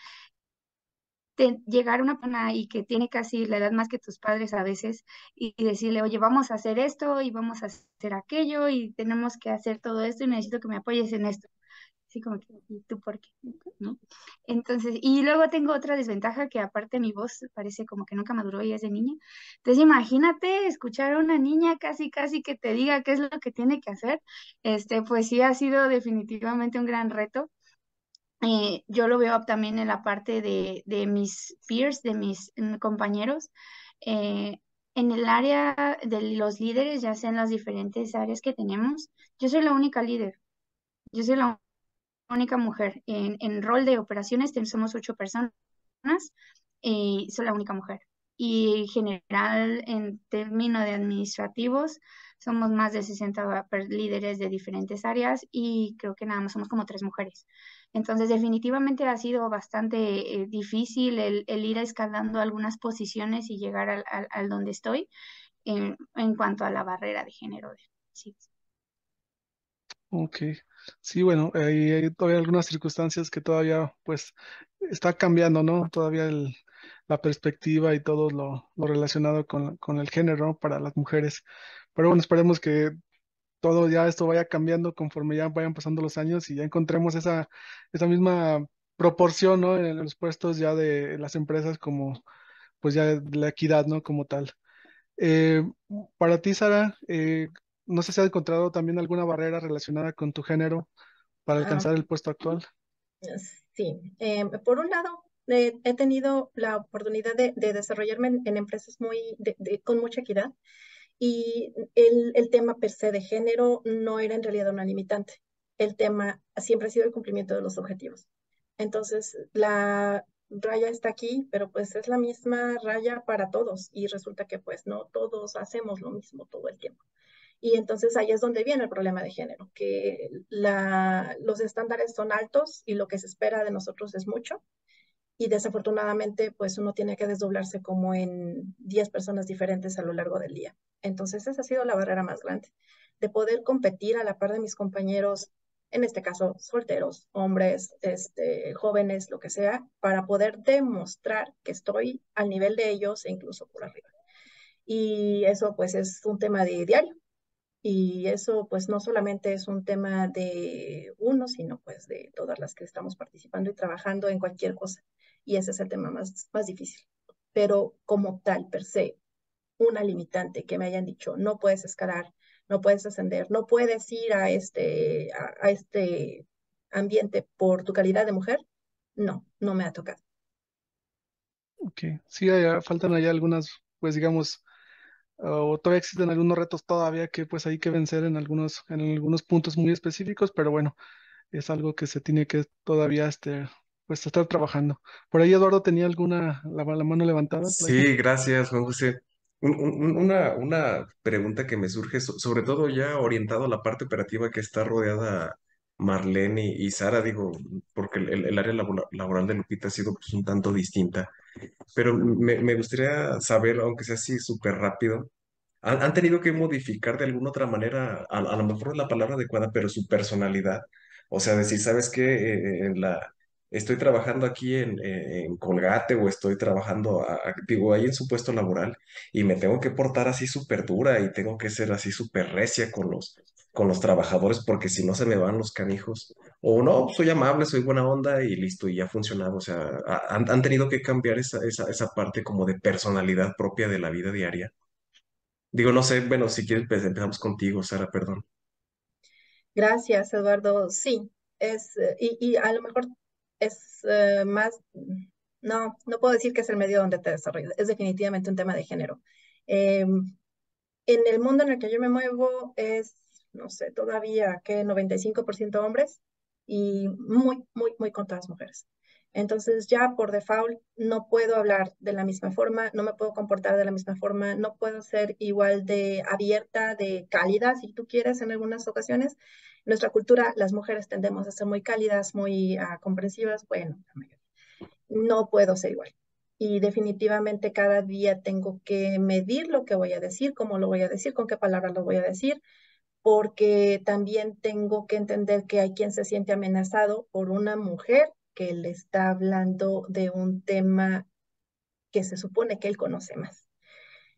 llegar a una persona y que tiene casi la edad más que tus padres a veces y, decirle, oye, vamos a hacer esto y vamos a hacer aquello y tenemos que hacer todo esto y necesito que me apoyes en esto. Así como que, ¿y tú por qué? Entonces, y luego tengo otra desventaja que aparte mi voz parece como que nunca maduró y es de niña. Entonces, imagínate escuchar a una niña casi, casi que te diga qué es lo que tiene que hacer. Este, pues sí ha sido definitivamente un gran reto. Eh, yo lo veo también en la parte de, de mis peers, de mis mm, compañeros. Eh, en el área de los líderes, ya sea en las diferentes áreas que tenemos, yo soy la única líder. Yo soy la única mujer. En, en rol de operaciones somos ocho personas y soy la única mujer. Y en general, en términos de administrativos, somos más de 60 líderes de diferentes áreas y creo que nada más somos como tres mujeres. Entonces, definitivamente ha sido bastante eh, difícil el, ir escalando algunas posiciones y llegar al, al, donde estoy en, en, cuanto a la barrera de género. Sí. Ok, sí, bueno, hay, todavía algunas circunstancias que todavía pues está cambiando, ¿no? Todavía el, la perspectiva y todo lo, lo relacionado con, con, el género para las mujeres. Pero bueno, esperemos que todo ya esto vaya cambiando conforme ya vayan pasando los años y ya encontremos esa, esa misma proporción, ¿no? En los puestos ya de las empresas como, pues ya la equidad, ¿no? Como tal. Eh, para ti, Sara, eh, no sé si has encontrado también alguna barrera relacionada con tu género para ah. alcanzar el puesto actual. Sí, eh, por un lado, he tenido la oportunidad de, desarrollarme en, empresas muy, con mucha equidad y el, el, tema per se de género no era en realidad una limitante. El tema siempre ha sido el cumplimiento de los objetivos. Entonces, la raya está aquí, pero pues es la misma raya para todos y resulta que pues no todos hacemos lo mismo todo el tiempo. Y entonces ahí es donde viene el problema de género, que la, los estándares son altos y lo que se espera de nosotros es mucho y desafortunadamente pues uno tiene que desdoblarse como en 10 personas diferentes a lo largo del día. Entonces esa ha sido la barrera más grande, de poder competir a la par de mis compañeros, en este caso solteros, hombres, este, jóvenes, lo que sea, para poder demostrar que estoy al nivel de ellos e incluso por arriba. Y eso pues es un tema de diario. Y eso pues no solamente es un tema de uno, sino pues de todas las que estamos participando y trabajando en cualquier cosa y ese es el tema más, más difícil. Pero como tal, per se, una limitante que me hayan dicho, no puedes escalar, no puedes ascender, no puedes ir a este, a, este ambiente por tu calidad de mujer, no, no me ha tocado. Ok, sí, faltan allá algunas, pues digamos, o todavía existen algunos retos todavía que pues hay que vencer en algunos, en algunos puntos muy específicos, pero bueno, es algo que se tiene que todavía este, pues estar trabajando. Por ahí Eduardo tenía alguna, la, mano levantada. Sí, gracias, Juan José. una, una pregunta que me surge, sobre todo ya orientado a la parte operativa que está rodeada Marlene y, Sara, digo, porque el, área laboral de Lupita ha sido pues, un tanto distinta, pero me, me gustaría saber, aunque sea así súper rápido, ¿han, han tenido que modificar de alguna otra manera, a, a lo mejor es la palabra adecuada, pero su personalidad? O sea, decir, ¿sabes qué? en la estoy trabajando aquí en, en Colgate o estoy trabajando, digo, ahí en su puesto laboral y me tengo que portar así súper dura y tengo que ser así súper recia con los, con los trabajadores porque si no se me van los canijos. O no, soy amable, soy buena onda y listo, y ya ha funcionado. O sea, han, han tenido que cambiar esa, esa, esa parte como de personalidad propia de la vida diaria. Digo, no sé, bueno, si quieres pues, empezamos contigo, Sara, perdón. Gracias, Eduardo. Sí, es, y, y a lo mejor es eh, más, no, no puedo decir que es el medio donde te desarrollas, es definitivamente un tema de género. Em, en el mundo en el que yo me muevo es, no sé, todavía que 95% hombres y muy, muy, muy contadas mujeres. Entonces ya por default no puedo hablar de la misma forma, no me puedo comportar de la misma forma, no puedo ser igual de abierta, de cálida, si tú quieres, en algunas ocasiones. Nuestra cultura, las mujeres tendemos a ser muy cálidas, muy uh, comprensivas. Bueno, no puedo ser igual. Y definitivamente cada día tengo que medir lo que voy a decir, cómo lo voy a decir, con qué palabras lo voy a decir, porque también tengo que entender que hay quien se siente amenazado por una mujer que le está hablando de un tema que se supone que él conoce más.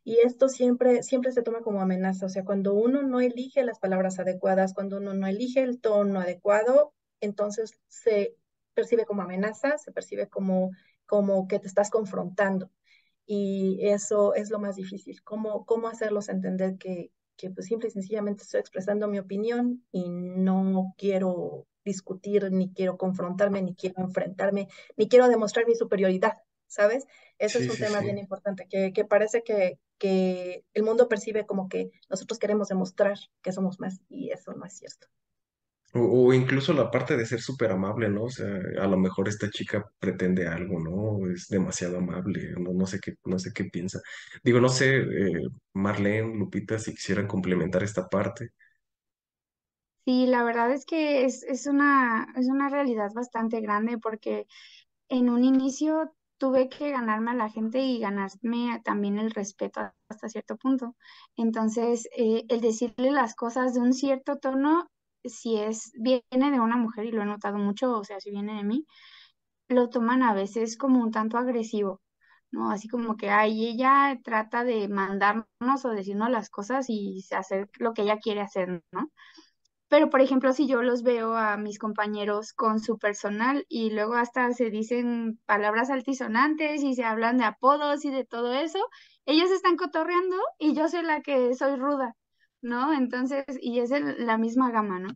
Y esto siempre, siempre se toma como amenaza, o sea, cuando uno no elige las palabras adecuadas, cuando uno no elige el tono adecuado, entonces se percibe como amenaza, se percibe como, como que te estás confrontando. Y eso es lo más difícil, cómo, cómo hacerlos entender que, que pues simple y sencillamente estoy expresando mi opinión y no quiero discutir, ni quiero confrontarme, ni quiero enfrentarme, ni quiero demostrar mi superioridad, ¿sabes? Ese es un tema bien importante, que, que parece que, que, el mundo percibe como que nosotros queremos demostrar que somos más y eso no es cierto. O, incluso la parte de ser súper amable, ¿no? O sea, a lo mejor esta chica pretende algo, ¿no? Es demasiado amable, no, no sé qué, no sé qué piensa. Digo, no sé, eh, Marlene, Lupita, si quisieran complementar esta parte. Sí, la verdad es que es, es una, es una realidad bastante grande porque en un inicio tuve que ganarme a la gente y ganarme también el respeto hasta cierto punto. Entonces, eh, el decirle las cosas de un cierto tono, si es, viene de una mujer y lo he notado mucho, o sea, si viene de mí, lo toman a veces como un tanto agresivo. ¿no? Así como que, ay, ella trata de mandarnos o decirnos las cosas y hacer lo que ella quiere hacer, ¿no? Pero, por ejemplo, si yo los veo a mis compañeros con su personal y luego hasta se dicen palabras altisonantes y se hablan de apodos y de todo eso, ellos están cotorreando y yo soy la que soy ruda, ¿no? Entonces, y es la misma gama, ¿no?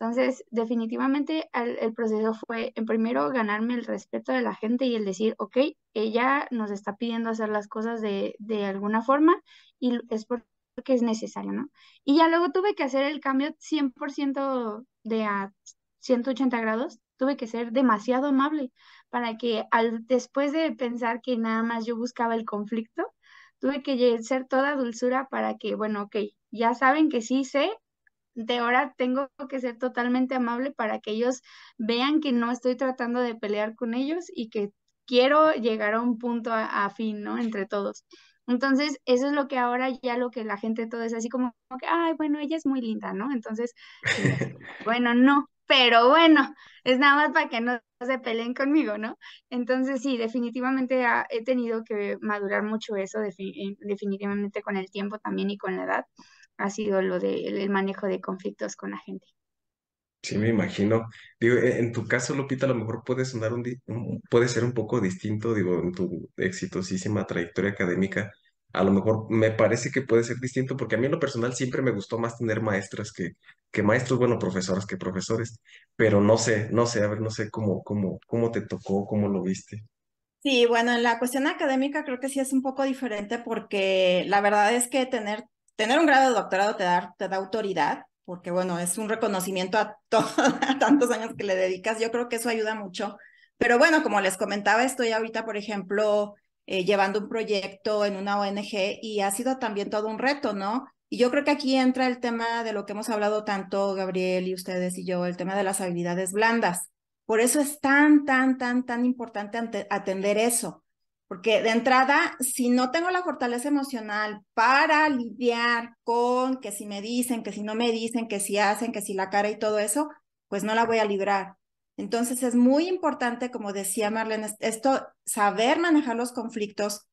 Entonces, definitivamente el, proceso fue, en primero, ganarme el respeto de la gente y el decir, ok, ella nos está pidiendo hacer las cosas de, de alguna forma y es por que es necesario, ¿no? Y ya luego tuve que hacer el cambio 100% de a 180 grados, tuve que ser demasiado amable para que al, después de pensar que nada más yo buscaba el conflicto, tuve que ser toda dulzura para que, bueno, ok, ya saben que sí sé, de ahora tengo que ser totalmente amable para que ellos vean que no estoy tratando de pelear con ellos y que quiero llegar a un punto a fin, ¿no? Entre todos. Entonces, eso es lo que ahora ya lo que la gente todo es así como, que, ay, bueno, ella es muy linda, ¿no? Entonces, *laughs* bueno, no, pero bueno, es nada más para que no se peleen conmigo, ¿no? Entonces, sí, definitivamente he tenido que madurar mucho eso, eh, definitivamente con el tiempo también y con la edad, ha sido lo del manejo de conflictos con la gente. Sí, me imagino. Digo, e, en tu caso, Lupita, a lo mejor puede sonar un, puede ser un poco distinto, digo, en tu exitosísima trayectoria académica. A lo mejor me parece que puede ser distinto porque a mí en lo personal siempre me gustó más tener maestras que, que maestros, bueno, profesoras que profesores, pero no sé, no sé, a ver, no sé cómo, cómo, cómo te tocó, cómo lo viste. Sí, bueno, en la cuestión académica creo que sí es un poco diferente porque la verdad es que tener, tener un grado de doctorado te da, te da autoridad porque bueno, es un reconocimiento *laughs* a, tantos años que le dedicas, yo creo que eso ayuda mucho. Pero bueno, como les comentaba, estoy ahorita, por ejemplo, eh, llevando un proyecto en una ONG y ha sido también todo un reto, ¿no? Y yo creo que aquí entra el tema de lo que hemos hablado tanto Gabriel y ustedes y yo, el tema de las habilidades blandas. Por eso es tan, tan, tan, tan importante atender eso, porque de entrada, si no tengo la fortaleza emocional para lidiar con que si me dicen, que si no me dicen, que si hacen, que si la cara y todo eso, pues no la voy a librar. Entonces es muy importante, como decía Marlene, esto, saber manejar los conflictos,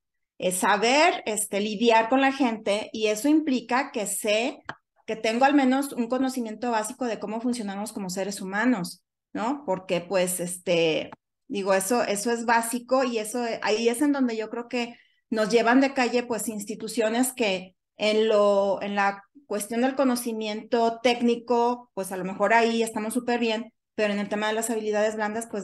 saber este, lidiar con la gente y eso implica que sé que tengo al menos un conocimiento básico de cómo funcionamos como seres humanos, ¿no? Porque pues este, Digo, eso, eso es básico y eso ahí es en donde yo creo que nos llevan de calle pues instituciones que en lo en la cuestión del conocimiento técnico, pues a lo mejor ahí estamos súper bien, pero en el tema de las habilidades blandas, pues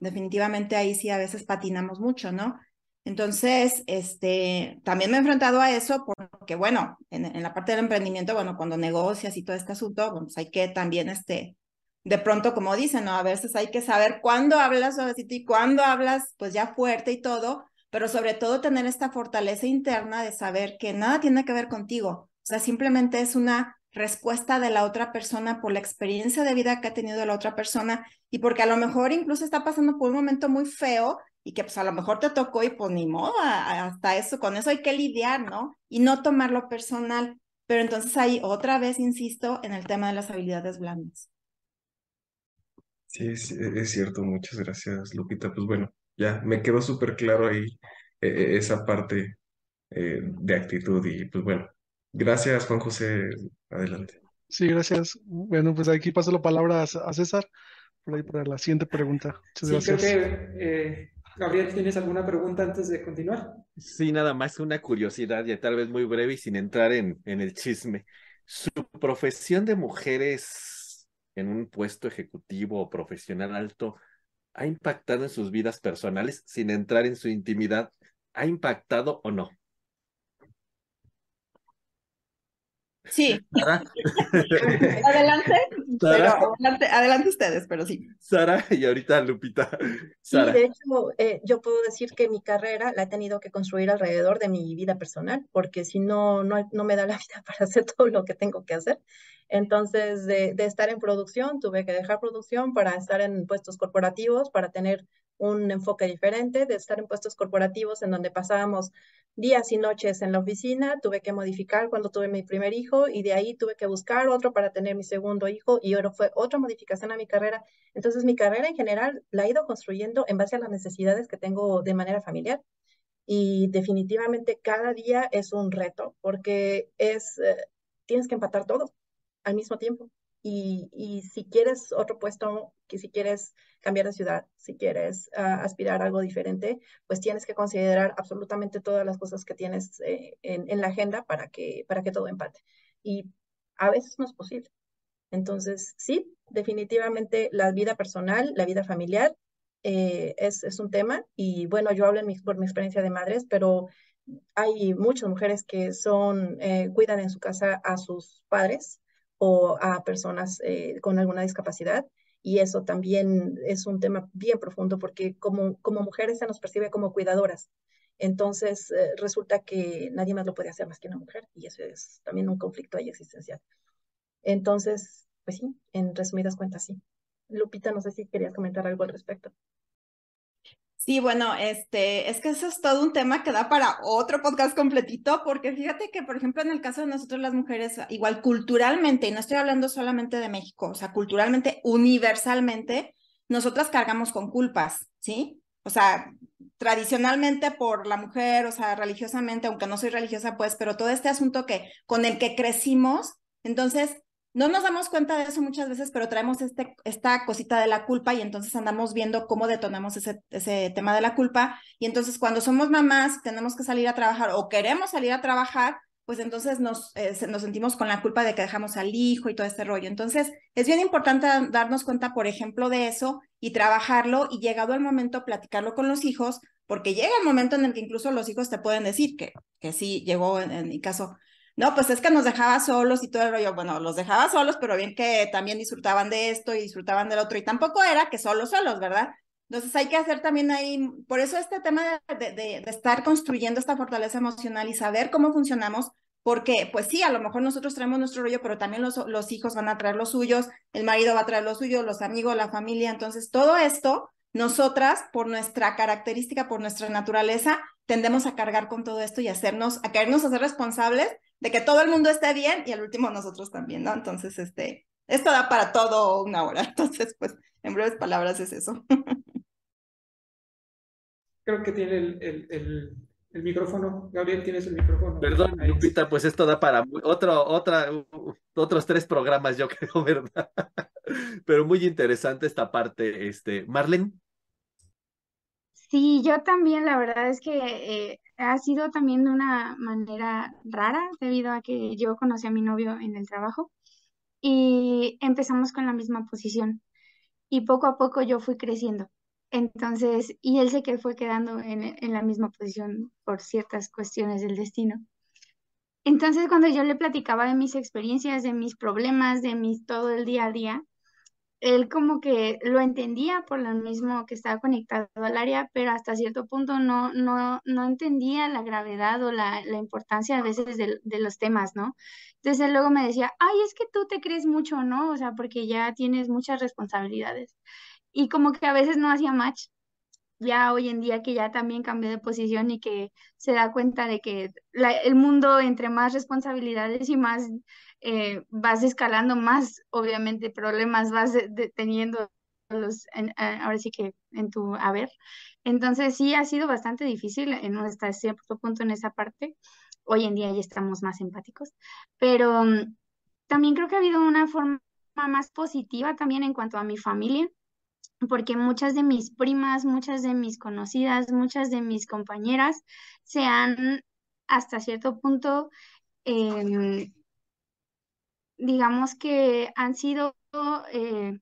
definitivamente ahí sí a veces patinamos mucho, ¿no? Entonces, este, también me he enfrentado a eso porque, bueno, en, la parte del emprendimiento, bueno, cuando negocias y todo este asunto, pues hay que también, este, de pronto, como dicen, ¿no? A veces hay que saber cuándo hablas suavecito y cuándo hablas pues ya fuerte y todo, pero sobre todo tener esta fortaleza interna de saber que nada tiene que ver contigo. O sea, simplemente es una respuesta de la otra persona por la experiencia de vida que ha tenido la otra persona y porque a lo mejor incluso está pasando por un momento muy feo y que pues a lo mejor te tocó y pues ni modo, hasta eso, con eso hay que lidiar, ¿no? Y no tomarlo personal. Pero entonces ahí otra vez insisto en el tema de las habilidades blandas. Sí, es, es cierto, muchas gracias, Lupita. Pues bueno, ya me quedó súper claro ahí eh, eh, esa parte eh, de actitud y pues bueno, gracias Juan José, adelante. Sí, gracias. Bueno, pues aquí paso la palabra a, César por ahí para la siguiente pregunta. Muchas sí, creo que Gabriel, ¿tienes alguna pregunta antes de continuar? Sí, nada más una curiosidad, ya tal vez muy breve y sin entrar en, en el chisme. ¿Su profesión de mujeres en un puesto ejecutivo o profesional alto ha impactado en sus vidas personales sin entrar en su intimidad? ¿Ha impactado o no? Sí. *laughs* adelante, adelante, ustedes, pero sí. Sara y ahorita Lupita. Sí, de hecho, eh, yo puedo decir que mi carrera la he tenido que construir alrededor de mi vida personal, porque si no, no, no me da la vida *laughs* para hacer todo lo que tengo que hacer. Entonces, de, estar en producción, tuve que dejar producción para estar en puestos corporativos, para tener un enfoque diferente, de estar en puestos corporativos en donde pasábamos días y noches en la oficina, tuve que modificar cuando tuve mi primer hijo y de ahí tuve que buscar otro para tener mi segundo hijo y ahora fue otra modificación a mi carrera. Entonces mi carrera en general la he ido construyendo en base a las necesidades que tengo de manera familiar y definitivamente cada día es un reto porque es, eh, tienes que empatar todo al mismo tiempo. Y, y, si quieres otro puesto, que si quieres cambiar de ciudad, si quieres ah, aspirar a algo diferente, pues tienes que considerar absolutamente todas las cosas que tienes eh, en, en, la agenda para que, para que todo empate. Y a veces no es posible. Entonces, sí, definitivamente la vida personal, la vida familiar eh, es, es, un tema. Y bueno, yo hablo en mi, por mi experiencia de madres, pero hay muchas mujeres que son, eh, cuidan en su casa a sus padres o a personas eh, con alguna discapacidad. Y eso también es un tema bien profundo porque como, como mujeres se nos percibe como cuidadoras. Entonces eh, resulta que nadie más lo puede hacer más que una mujer y eso es también un conflicto ahí existencial. Entonces, pues sí, en resumidas cuentas, sí. Lupita, no sé si querías comentar algo al respecto. Sí, bueno, este, es que eso es todo un tema que da para otro podcast completito, porque fíjate que, por ejemplo, en el caso de nosotros las mujeres, igual culturalmente, y no estoy hablando solamente de México, o sea, culturalmente, universalmente, nosotras cargamos con culpas, ¿sí? O sea, tradicionalmente por la mujer, o sea, religiosamente, aunque no soy religiosa, pues, pero todo este asunto que con el que crecimos, entonces no nos damos cuenta de eso muchas veces, pero traemos este, esta cosita de la culpa y entonces andamos viendo cómo detonamos ese, ese tema de la culpa. Y entonces cuando somos mamás, tenemos que salir a trabajar o queremos salir a trabajar, pues entonces nos, eh, nos sentimos con la culpa de que dejamos al hijo y todo este rollo. Entonces es bien importante darnos cuenta, por ejemplo, de eso y trabajarlo y llegado el momento platicarlo con los hijos, porque llega el momento en el que incluso los hijos te pueden decir que, que sí, llegó en mi caso no, pues es que nos dejaba solos y todo el rollo. Bueno, los dejaba solos, pero bien que también disfrutaban de esto y disfrutaban del otro. Y tampoco era que solos, solos, ¿verdad? Entonces hay que hacer también ahí, por eso este tema de, de, estar construyendo esta fortaleza emocional y saber cómo funcionamos, porque pues sí, a lo mejor nosotros traemos nuestro rollo, pero también los, los hijos van a traer los suyos, el marido va a traer los suyos, los amigos, la familia. Entonces todo esto, nosotras, por nuestra característica, por nuestra naturaleza, tendemos a cargar con todo esto y hacernos, a querernos hacer responsables de que todo el mundo esté bien y al último nosotros también, ¿no? Entonces, este, esto da para todo una hora. *laughs* Entonces, pues, en breves palabras es eso. Creo que tiene el, el, el, micrófono. Gabriel, tienes el micrófono. Perdón, Lupita, pues esto da para otro, otra, otros tres programas, yo *laughs* creo, ¿verdad? Pero muy interesante esta parte. Este, Marlene. Sí, yo también, la verdad es que eh, ha sido también de una manera rara debido a que yo conocí a mi novio en el trabajo y empezamos con la misma posición y poco a poco yo fui creciendo. Entonces, y él se que fue quedando en, en la misma posición por ciertas cuestiones del destino. Entonces, cuando yo le platicaba de mis experiencias, de mis problemas, de mis todo el día a día, él como que lo entendía por lo mismo que estaba conectado al área, pero hasta cierto punto no, no, no entendía la gravedad o la, la importancia a veces de, de, los temas, ¿no? Entonces él luego me decía, ay, es que tú te crees mucho, ¿no? O sea, porque ya tienes muchas responsabilidades. Y como que a veces no hacía match. Ya hoy en día que ya también cambió de posición y que se da cuenta de que la, el mundo entre más responsabilidades y más eh, vas escalando más, obviamente, problemas vas teniendo los, ahora sí que en tu haber. Entonces sí ha sido bastante difícil en hasta cierto punto en esa parte. Hoy en día ya estamos más empáticos, pero mm, también creo que ha habido una forma más positiva también en cuanto a mi familia, porque muchas de mis primas, muchas de mis conocidas, muchas de mis compañeras se han hasta cierto punto eh, digamos que han sido eh,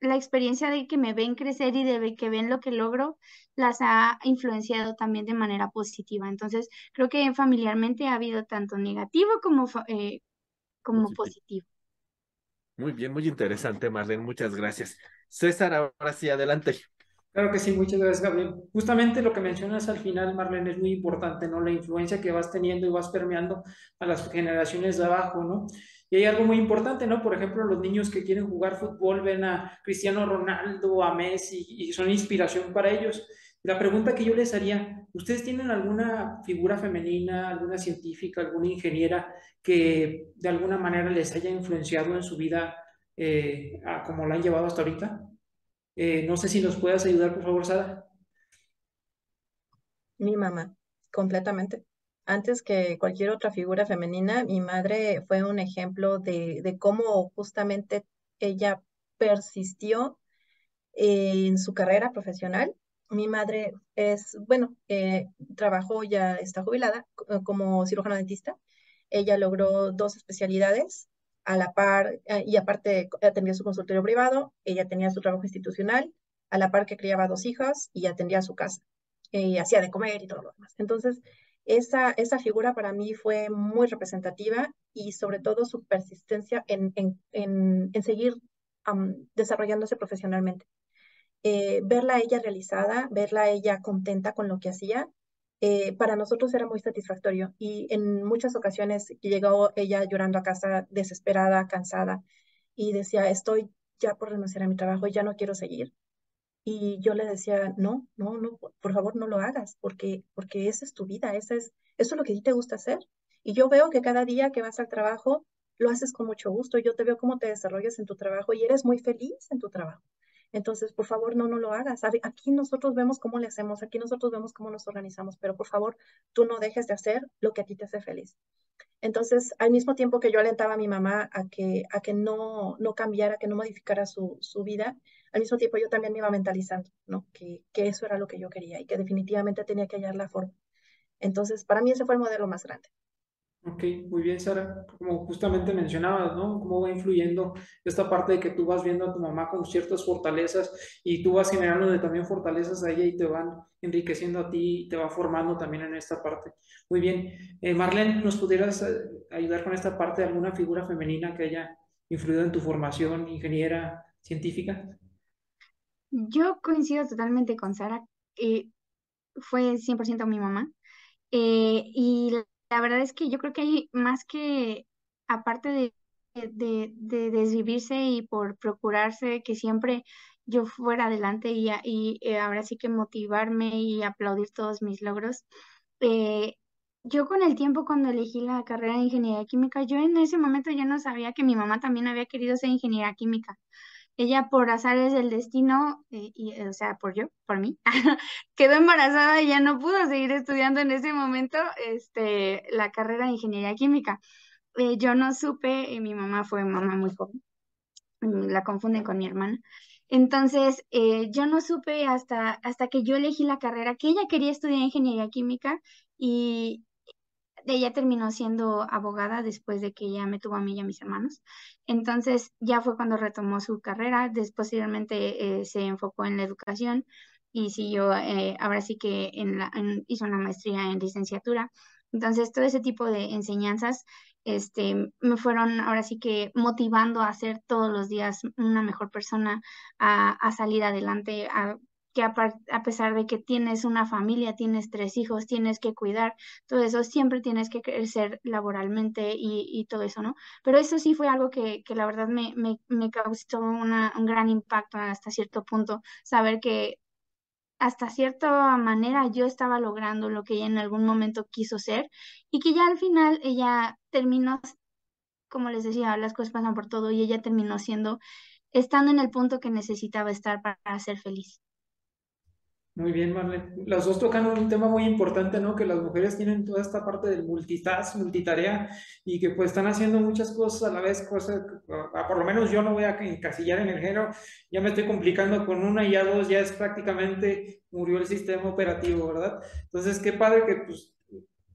la experiencia de que me ven crecer y de que ven lo que logro, las ha influenciado también de manera positiva. Entonces, creo que familiarmente ha habido tanto negativo como, eh, como positivo. Muy bien, muy interesante, Marlene. Muchas gracias. César, ahora sí, adelante. Claro que sí, muchas gracias, Gabriel. Justamente lo que mencionas al final, Marlene, es muy importante, ¿no? La influencia que vas teniendo y vas permeando a las generaciones de abajo, ¿no? Y hay algo muy importante, ¿no? Por ejemplo, los niños que quieren jugar fútbol ven a Cristiano Ronaldo, a Messi y son inspiración para ellos. La pregunta que yo les haría, ¿ustedes tienen alguna figura femenina, alguna científica, alguna ingeniera que de alguna manera les haya influenciado en su vida eh, como la han llevado hasta ahorita? Eh, no sé si nos puedas ayudar, por favor, Sara. Mi mamá, completamente antes que cualquier otra figura femenina, mi madre fue un ejemplo de, cómo justamente ella persistió en su carrera profesional. Mi madre es, bueno, eh, trabajó, ya está jubilada eh, como cirujano dentista. Ella logró dos especialidades a la par, eh, y aparte atendía su consultorio privado, ella tenía su trabajo institucional, a la par que criaba dos hijas y atendía su casa, y hacía de comer y todo lo demás. Entonces, esa, esa figura para mí fue muy representativa y sobre todo su persistencia en, en, en, seguir desarrollándose profesionalmente. Eh, verla ella realizada, verla ella contenta con lo que hacía, eh, para nosotros era muy satisfactorio y en muchas ocasiones llegó ella llorando a casa desesperada, cansada y decía, estoy ya por renunciar a mi trabajo ya no quiero seguir. Y yo le decía, no, no, no, por favor no lo hagas, porque, porque esa es tu vida, esa es, eso es lo que a ti te gusta hacer. Y yo veo que cada día que vas al trabajo, lo haces con mucho gusto. Yo te veo cómo te desarrollas en tu trabajo y eres muy feliz en tu trabajo. Entonces, por favor, no, no lo hagas. Aquí nosotros vemos cómo le hacemos, aquí nosotros vemos cómo nos organizamos, pero por favor, tú no dejes de hacer lo que a ti te hace feliz. Entonces, al mismo tiempo que yo alentaba a mi mamá a que, a que no, no cambiara, que no modificara su, su vida, al mismo tiempo yo también me iba mentalizando, ¿no? Que, que eso era lo que yo quería y que definitivamente tenía que hallar la forma. Entonces, para mí ese fue el modelo más grande. Ok, muy bien, Sara. Como justamente mencionabas, ¿no? Cómo va influyendo esta parte de que tú vas viendo a tu mamá con ciertas fortalezas y tú vas generando también fortalezas a ella y te van enriqueciendo a ti y te va formando también en esta parte. Muy bien. Eh, Marlene, ¿nos pudieras eh, ayudar con esta parte de alguna figura femenina que haya influido en tu formación ingeniera científica? Yo coincido totalmente con Sara. Eh, fue 100% mi mamá. Eh, y la, verdad es que yo creo que hay más que, aparte de, de, desvivirse y por procurarse que siempre yo fuera adelante y, y eh, ahora sí que motivarme y aplaudir todos mis logros. yo con el tiempo cuando elegí la carrera de ingeniería química, yo en ese momento ya no sabía que mi mamá también había querido ser ingeniera química ella por azares del destino, eh, y, eh, o sea, por yo, por mí, *laughs* quedó embarazada y ya no pudo seguir estudiando en ese momento este, la carrera de ingeniería química. Eh, yo no supe, mi mamá fue mamá muy joven, mm, la confunden con mi hermana. Entonces, yo no supe hasta, hasta que yo elegí la carrera que ella quería estudiar ingeniería química y, ella terminó siendo abogada después de que ella me tuvo a mí y a mis hermanos. Entonces ya fue cuando retomó su carrera, después posteriormente eh, se enfocó en la educación y siguió, eh, ahora sí que en la, hizo una maestría en licenciatura. Entonces todo ese tipo de enseñanzas este, me fueron ahora sí que motivando a ser todos los días una mejor persona, a, a salir adelante, a que a, pesar de que tienes una familia, tienes tres hijos, tienes que cuidar, todo eso, siempre tienes que crecer laboralmente y, todo eso, ¿no? Pero eso sí fue algo que, la verdad me, me, causó una, un gran impacto hasta cierto punto, saber que hasta cierta manera yo estaba logrando lo que ella en algún momento quiso ser y que ya al final ella terminó, como les decía, las cosas pasan por todo y ella terminó siendo, estando en el punto que necesitaba estar para ser feliz. Muy bien, Marlene. Las dos tocan un tema muy importante, ¿no? Que las mujeres tienen toda esta parte del multitask, multitarea, y que pues están haciendo muchas cosas a la vez, cosas, por lo menos yo no voy a encasillar en el género, ya me estoy complicando con una y ya dos, ya es prácticamente murió el sistema operativo, ¿verdad? Entonces, qué padre que pues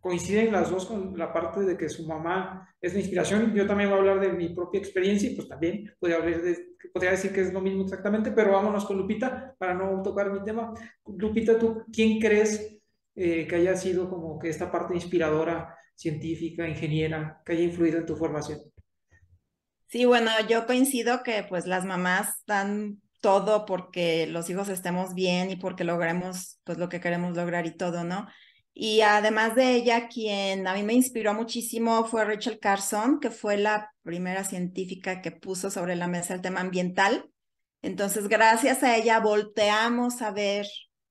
coinciden las dos con la parte de que su mamá es la inspiración. Yo también voy a hablar de mi propia experiencia y pues también podría, de, podría decir que es lo mismo exactamente, pero vámonos con Lupita para no tocar mi tema. Lupita, ¿tú quién crees eh, que haya sido como que esta parte inspiradora, científica, ingeniera, que haya influido en tu formación? Sí, bueno, yo coincido que pues las mamás dan todo porque los hijos estemos bien y porque logremos pues lo que queremos lograr y todo, ¿no? Y además de ella, quien a mí me inspiró muchísimo fue Rachel Carson, que fue la primera científica que puso sobre la mesa el tema ambiental. Entonces, gracias a ella volteamos a ver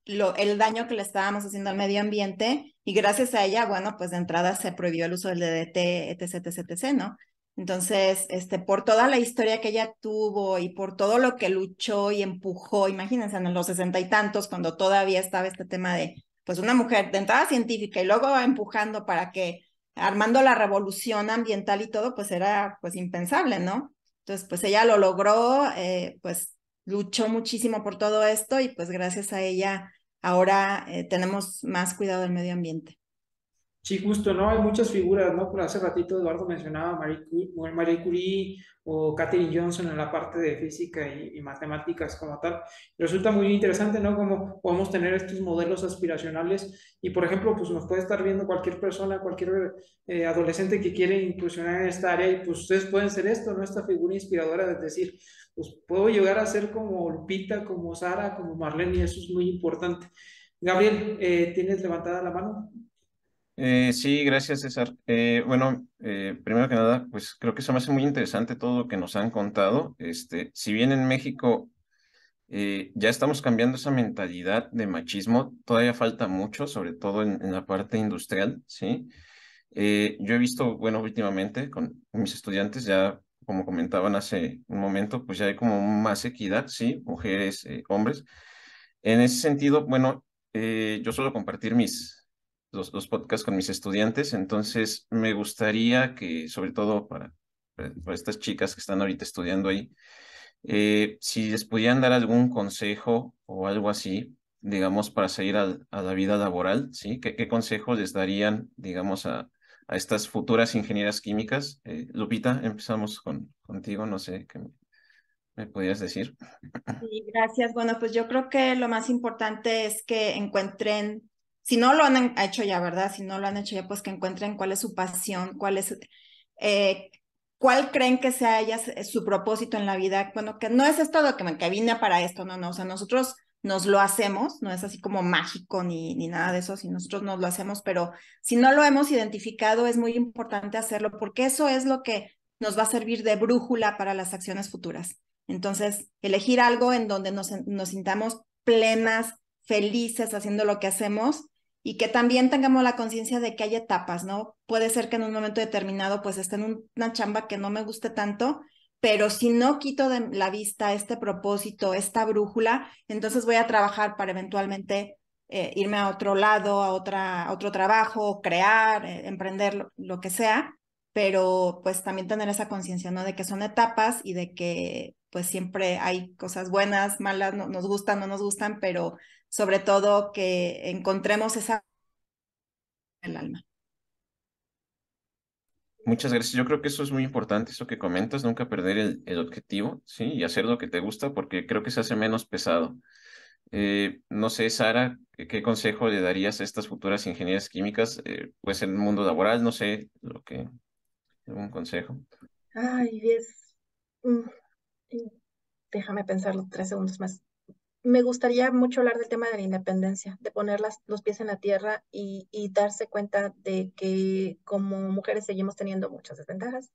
lo, el daño que le estábamos haciendo al medio ambiente y gracias a ella, bueno, pues de entrada se prohibió el uso del DDT, etc., etc., etc., ¿no? Entonces, este, por toda la historia que ella tuvo y por todo lo que luchó y empujó, imagínense en los sesenta y tantos, cuando todavía estaba este tema de pues una mujer de entrada científica y luego empujando para que armando la revolución ambiental y todo, pues era pues impensable, ¿no? Entonces, pues ella lo logró, eh, pues luchó muchísimo por todo esto y pues gracias a ella ahora eh, tenemos más cuidado del medio ambiente. Sí, justo, ¿no? Hay muchas figuras, ¿no? Por hace ratito Eduardo mencionaba Marie, Marie Curie o Katherine Johnson en la parte de física y, matemáticas como tal. Resulta muy interesante, ¿no? Cómo podemos tener estos modelos aspiracionales y, por ejemplo, pues nos puede estar viendo cualquier persona, cualquier eh, adolescente que quiere incursionar en esta área y pues ustedes pueden ser esto, ¿no? Esta figura inspiradora de decir, pues puedo llegar a ser como Lupita, como Sara, como Marlene y eso es muy importante. Gabriel, eh, ¿tienes levantada la mano? Eh, sí, gracias, César. Eh, bueno, eh, primero que nada, pues creo que se me hace muy interesante todo lo que nos han contado. Este, si bien en México ya estamos cambiando esa mentalidad de machismo, todavía falta mucho, sobre todo en, la parte industrial, ¿sí? yo he visto, bueno, últimamente con mis estudiantes, ya como comentaban hace un momento, pues ya hay como más equidad, ¿sí? Mujeres, hombres. En ese sentido, bueno, yo suelo compartir mis, los, podcasts con mis estudiantes, entonces me gustaría que, sobre todo para, estas chicas que están ahorita estudiando ahí, eh, si les pudieran dar algún consejo o algo así, digamos, para seguir a, la vida laboral, ¿sí? ¿Qué, qué consejo les darían, digamos, a, a estas futuras ingenieras químicas? Eh, Lupita, empezamos con, contigo, no sé qué me podrías decir. Sí, gracias. Bueno, pues yo creo que lo más importante es que encuentren si no lo han hecho ya, ¿verdad? Si no lo han hecho ya, pues que encuentren cuál es su pasión, cuál es, eh, cuál creen que sea ellas su propósito en la vida. Bueno, que no es esto de que, me, vine para esto, no, no, o sea, nosotros nos lo hacemos, no es así como mágico ni, ni nada de eso, si nosotros nos lo hacemos, pero si no lo hemos identificado, es muy importante hacerlo porque eso es lo que nos va a servir de brújula para las acciones futuras. Entonces, elegir algo en donde nos, nos sintamos plenas, felices haciendo lo que hacemos y que también tengamos la conciencia de que hay etapas, ¿no? Puede ser que en un momento determinado pues esté en una chamba que no me guste tanto, pero si no quito de la vista este propósito, esta brújula, entonces voy a trabajar para eventualmente eh, irme a otro lado, a, otra, otro trabajo, crear, eh, emprender, lo, que sea, pero pues también tener esa conciencia, ¿no? De que son etapas y de que pues siempre hay cosas buenas, malas, no, nos gustan, no nos gustan, pero sobre todo que encontremos esa el alma. Muchas gracias. Yo creo que eso es muy importante, eso que comentas, nunca perder el, el objetivo, ¿sí? Y hacer lo que te gusta, porque creo que se hace menos pesado. Eh, no sé, Sara, ¿qué, consejo le darías a estas futuras ingenierías químicas? Eh, pues en el mundo laboral, no sé, lo que ¿Algún consejo? Ay, es... Mm, déjame pensarlo tres segundos más. Me gustaría mucho hablar del tema de la independencia, de poner los pies en la tierra y, y darse cuenta de que como mujeres seguimos teniendo muchas desventajas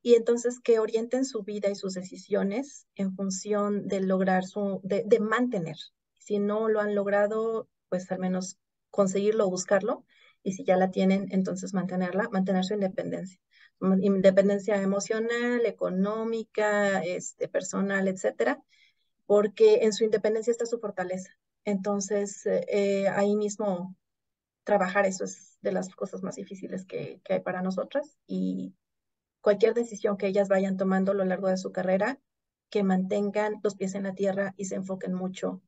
y entonces que orienten su vida y sus decisiones en función de lograr su, de, de mantener. Si no lo han logrado, pues al menos conseguirlo o buscarlo, y si ya la tienen, entonces mantenerla, mantener su independencia. Independencia emocional, económica, este, personal, etcétera, porque en su independencia está su fortaleza. Entonces, eh, ahí mismo trabajar eso es de las cosas más difíciles que, que hay para nosotras y cualquier decisión que ellas vayan tomando a lo largo de su carrera, que mantengan los pies en la tierra y se enfoquen mucho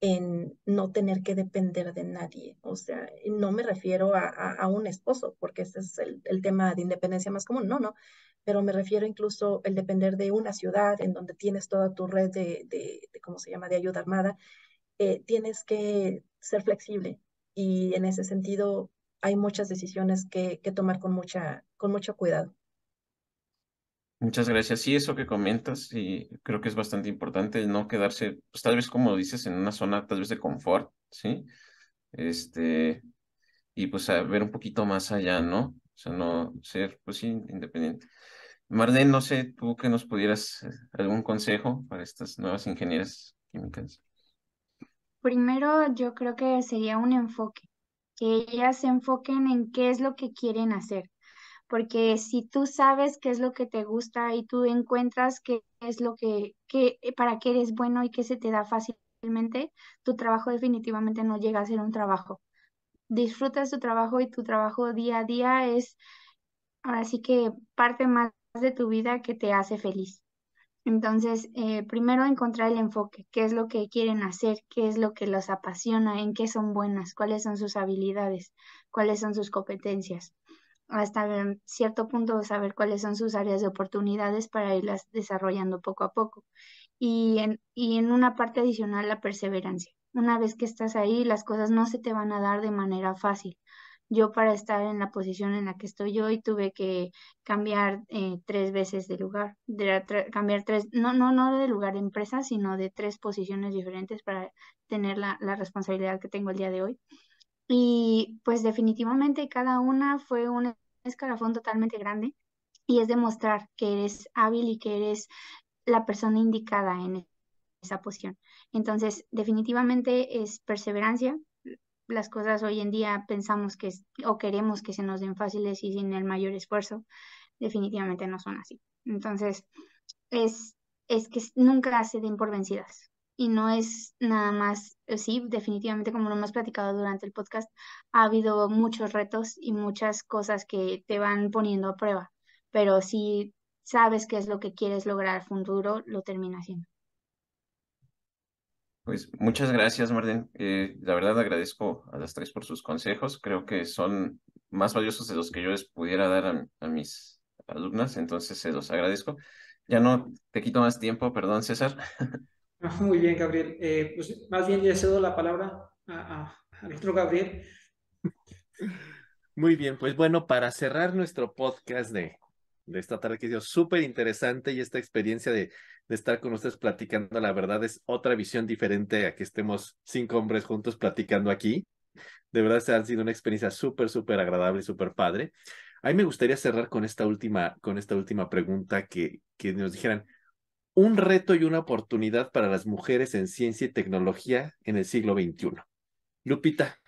en no tener que depender de nadie. O sea, no me refiero a, un esposo, porque ese es el, tema de independencia más común, no, no, pero me refiero incluso el depender de una ciudad en donde tienes toda tu red de, de, ¿cómo se llama?, de ayuda armada. Eh, tienes que ser flexible y en ese sentido hay muchas decisiones que, que tomar con, mucha, con mucho cuidado. Muchas gracias. Sí, eso que comentas, y creo que es bastante importante no quedarse, pues tal vez como dices, en una zona tal vez de confort, ¿sí? Este, y pues a ver un poquito más allá, ¿no? O sea, no ser, pues sí, independiente. Marlene, no sé, tú que nos pudieras eh, algún consejo para estas nuevas ingenieras químicas. Primero, yo creo que sería un enfoque, que ellas se enfoquen en qué es lo que quieren hacer porque si tú sabes qué es lo que te gusta y tú encuentras qué es lo que, eh, para qué eres bueno y qué se te da fácilmente, tu trabajo definitivamente no llega a ser un trabajo. Disfrutas tu trabajo y tu trabajo día a día es ahora sí que parte más de tu vida que te hace feliz. Entonces, eh, primero encontrar el enfoque, qué es lo que quieren hacer, qué es lo que los apasiona, en qué son buenas, cuáles son sus habilidades, cuáles son sus competencias hasta cierto punto saber cuáles son sus áreas de oportunidades para irlas desarrollando poco a poco. Y en, y en una parte adicional, la perseverancia. Una vez que estás ahí, las cosas no se te van a dar de manera fácil. Yo para estar en la posición en la que estoy hoy tuve que cambiar eh, tres veces de lugar, de, cambiar tres, no, no, no de lugar de empresa, sino de tres posiciones diferentes para tener la, la responsabilidad que tengo el día de hoy. Y pues definitivamente cada una fue un escalafón totalmente grande y es demostrar que eres hábil y que eres la persona indicada en esa posición. Entonces, definitivamente es perseverancia. Las cosas hoy en día pensamos que o queremos que se nos den fáciles y sin el mayor esfuerzo. Definitivamente no son así. Entonces, es, es que nunca se den por vencidas y no es nada más, eh, sí, definitivamente como lo hemos platicado durante el podcast, ha habido muchos retos y muchas cosas que te van poniendo a prueba, pero si sabes qué es lo que quieres lograr futuro, lo termina haciendo. Pues muchas gracias, Marden. Eh, la verdad agradezco a las tres por sus consejos. Creo que son más valiosos de los que yo les pudiera dar a, a mis alumnas, entonces se los agradezco. Ya no te quito más tiempo, perdón, César. *laughs* Muy bien, Gabriel. Eh, pues más bien le cedo la palabra a, al otro Gabriel. Muy bien, pues bueno, para cerrar nuestro podcast de, de esta tarde que ha sido súper interesante y esta experiencia de, de, estar con ustedes platicando, la verdad es otra visión diferente a que estemos cinco hombres juntos platicando aquí. De verdad, se ha sido una experiencia súper, súper agradable y súper padre. A mí me gustaría cerrar con esta última, con esta última pregunta que, que nos dijeran, un reto y una oportunidad para las mujeres en ciencia y tecnología en el siglo XXI. Lupita.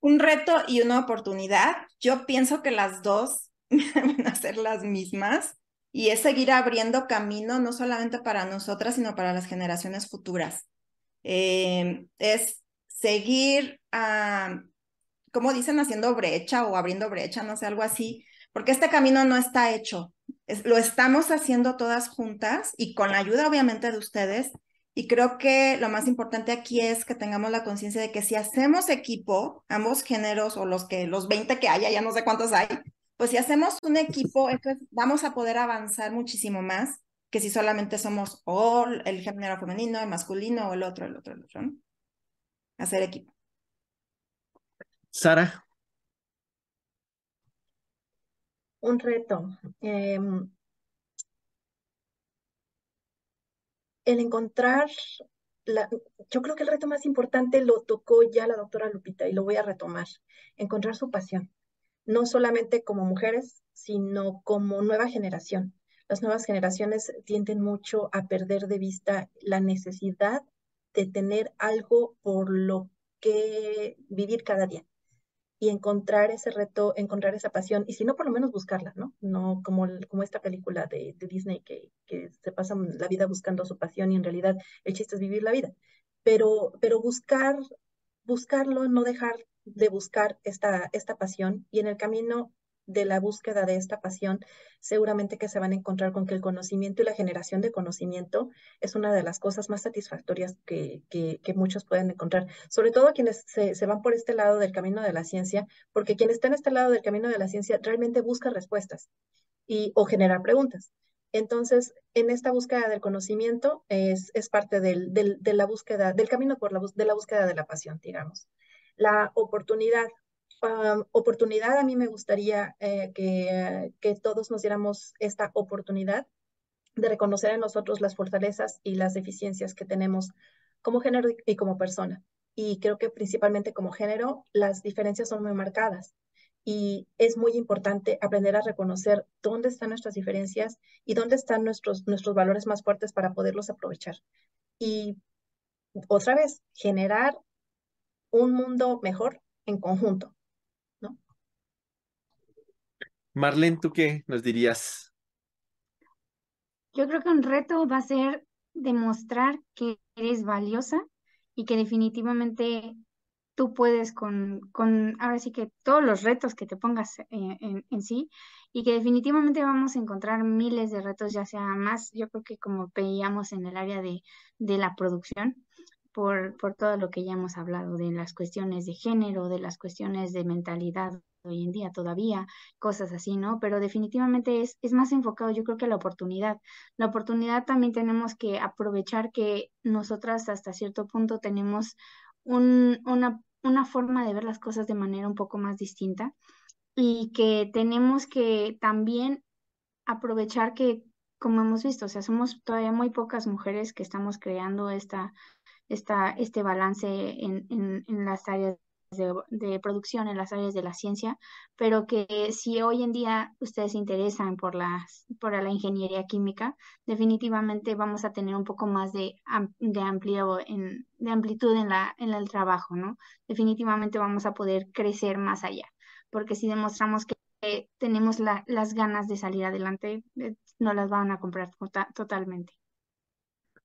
Un reto y una oportunidad. Yo pienso que las dos *laughs* van a ser las mismas y es seguir abriendo camino no solamente para nosotras, sino para las generaciones futuras. Eh, es seguir, uh, como dicen, haciendo brecha o abriendo brecha, no sé, algo así, porque este camino no está hecho lo estamos haciendo todas juntas y con la ayuda obviamente de ustedes. Y creo que lo más importante aquí es que tengamos la conciencia de que si hacemos equipo, ambos géneros o los que los 20 que haya, ya no sé cuántos hay, pues si hacemos un equipo, entonces vamos a poder avanzar muchísimo más que si solamente somos o el género femenino, el masculino o el otro, el otro, el otro, ¿no? Hacer equipo. Sara. Un reto. Em, el encontrar, la, yo creo que el reto más importante lo tocó ya la doctora Lupita y lo voy a retomar, encontrar su pasión, no solamente como mujeres, sino como nueva generación. Las nuevas generaciones tienden mucho a perder de vista la necesidad de tener algo por lo que vivir cada día y encontrar ese reto, encontrar esa pasión, y si no, por lo menos buscarla, ¿no? No como, como esta película de, Disney que, que, se pasa la vida buscando su pasión y en realidad el chiste es vivir la vida. Pero, pero buscar, buscarlo, no dejar de buscar esta, esta pasión y en el camino de la búsqueda de esta pasión, seguramente que se van a encontrar con que el conocimiento y la generación de conocimiento es una de las cosas más satisfactorias que, que, muchos pueden encontrar, sobre todo quienes se, se, van por este lado del camino de la ciencia, porque quien está en este lado del camino de la ciencia realmente busca respuestas y, o generar preguntas. Entonces, en esta búsqueda del conocimiento es, es parte del, del, de la búsqueda, del camino por la, de la búsqueda de la pasión, digamos. La oportunidad oportunidad, a mí me gustaría eh, que, que todos nos diéramos esta oportunidad de reconocer en nosotros las fortalezas y las deficiencias que tenemos como género y como persona. Y creo que principalmente como género las diferencias son muy marcadas. Y es muy importante aprender a reconocer dónde están nuestras diferencias y dónde están nuestros, nuestros valores más fuertes para poderlos aprovechar. Y otra vez, generar un mundo mejor en conjunto. Marlene, ¿tú qué nos dirías? Yo creo que un reto va a ser demostrar que eres valiosa y que definitivamente tú puedes con, con ahora sí que todos los retos que te pongas en, en, sí y que definitivamente vamos a encontrar miles de retos, ya sea más, yo creo que como veíamos en el área de, de la producción, por, por todo lo que ya hemos hablado de las cuestiones de género, de las cuestiones de mentalidad hoy en día todavía, cosas así, ¿no? Pero definitivamente es, es más enfocado, yo creo que la oportunidad. La oportunidad también tenemos que aprovechar que nosotras hasta cierto punto tenemos un, una, una forma de ver las cosas de manera un poco más distinta y que tenemos que también aprovechar que, como hemos visto, o sea, somos todavía muy pocas mujeres que estamos creando esta, esta, este balance en, en, en las áreas de, producción en las áreas de la ciencia, pero que si hoy en día ustedes se interesan por, las, por la ingeniería química, definitivamente vamos a tener un poco más de, de, amplio en, de amplitud en, la, en el trabajo, ¿no? Definitivamente vamos a poder crecer más allá, porque si demostramos que tenemos las ganas de salir adelante, eh, no las van a comprar tota-, totalmente.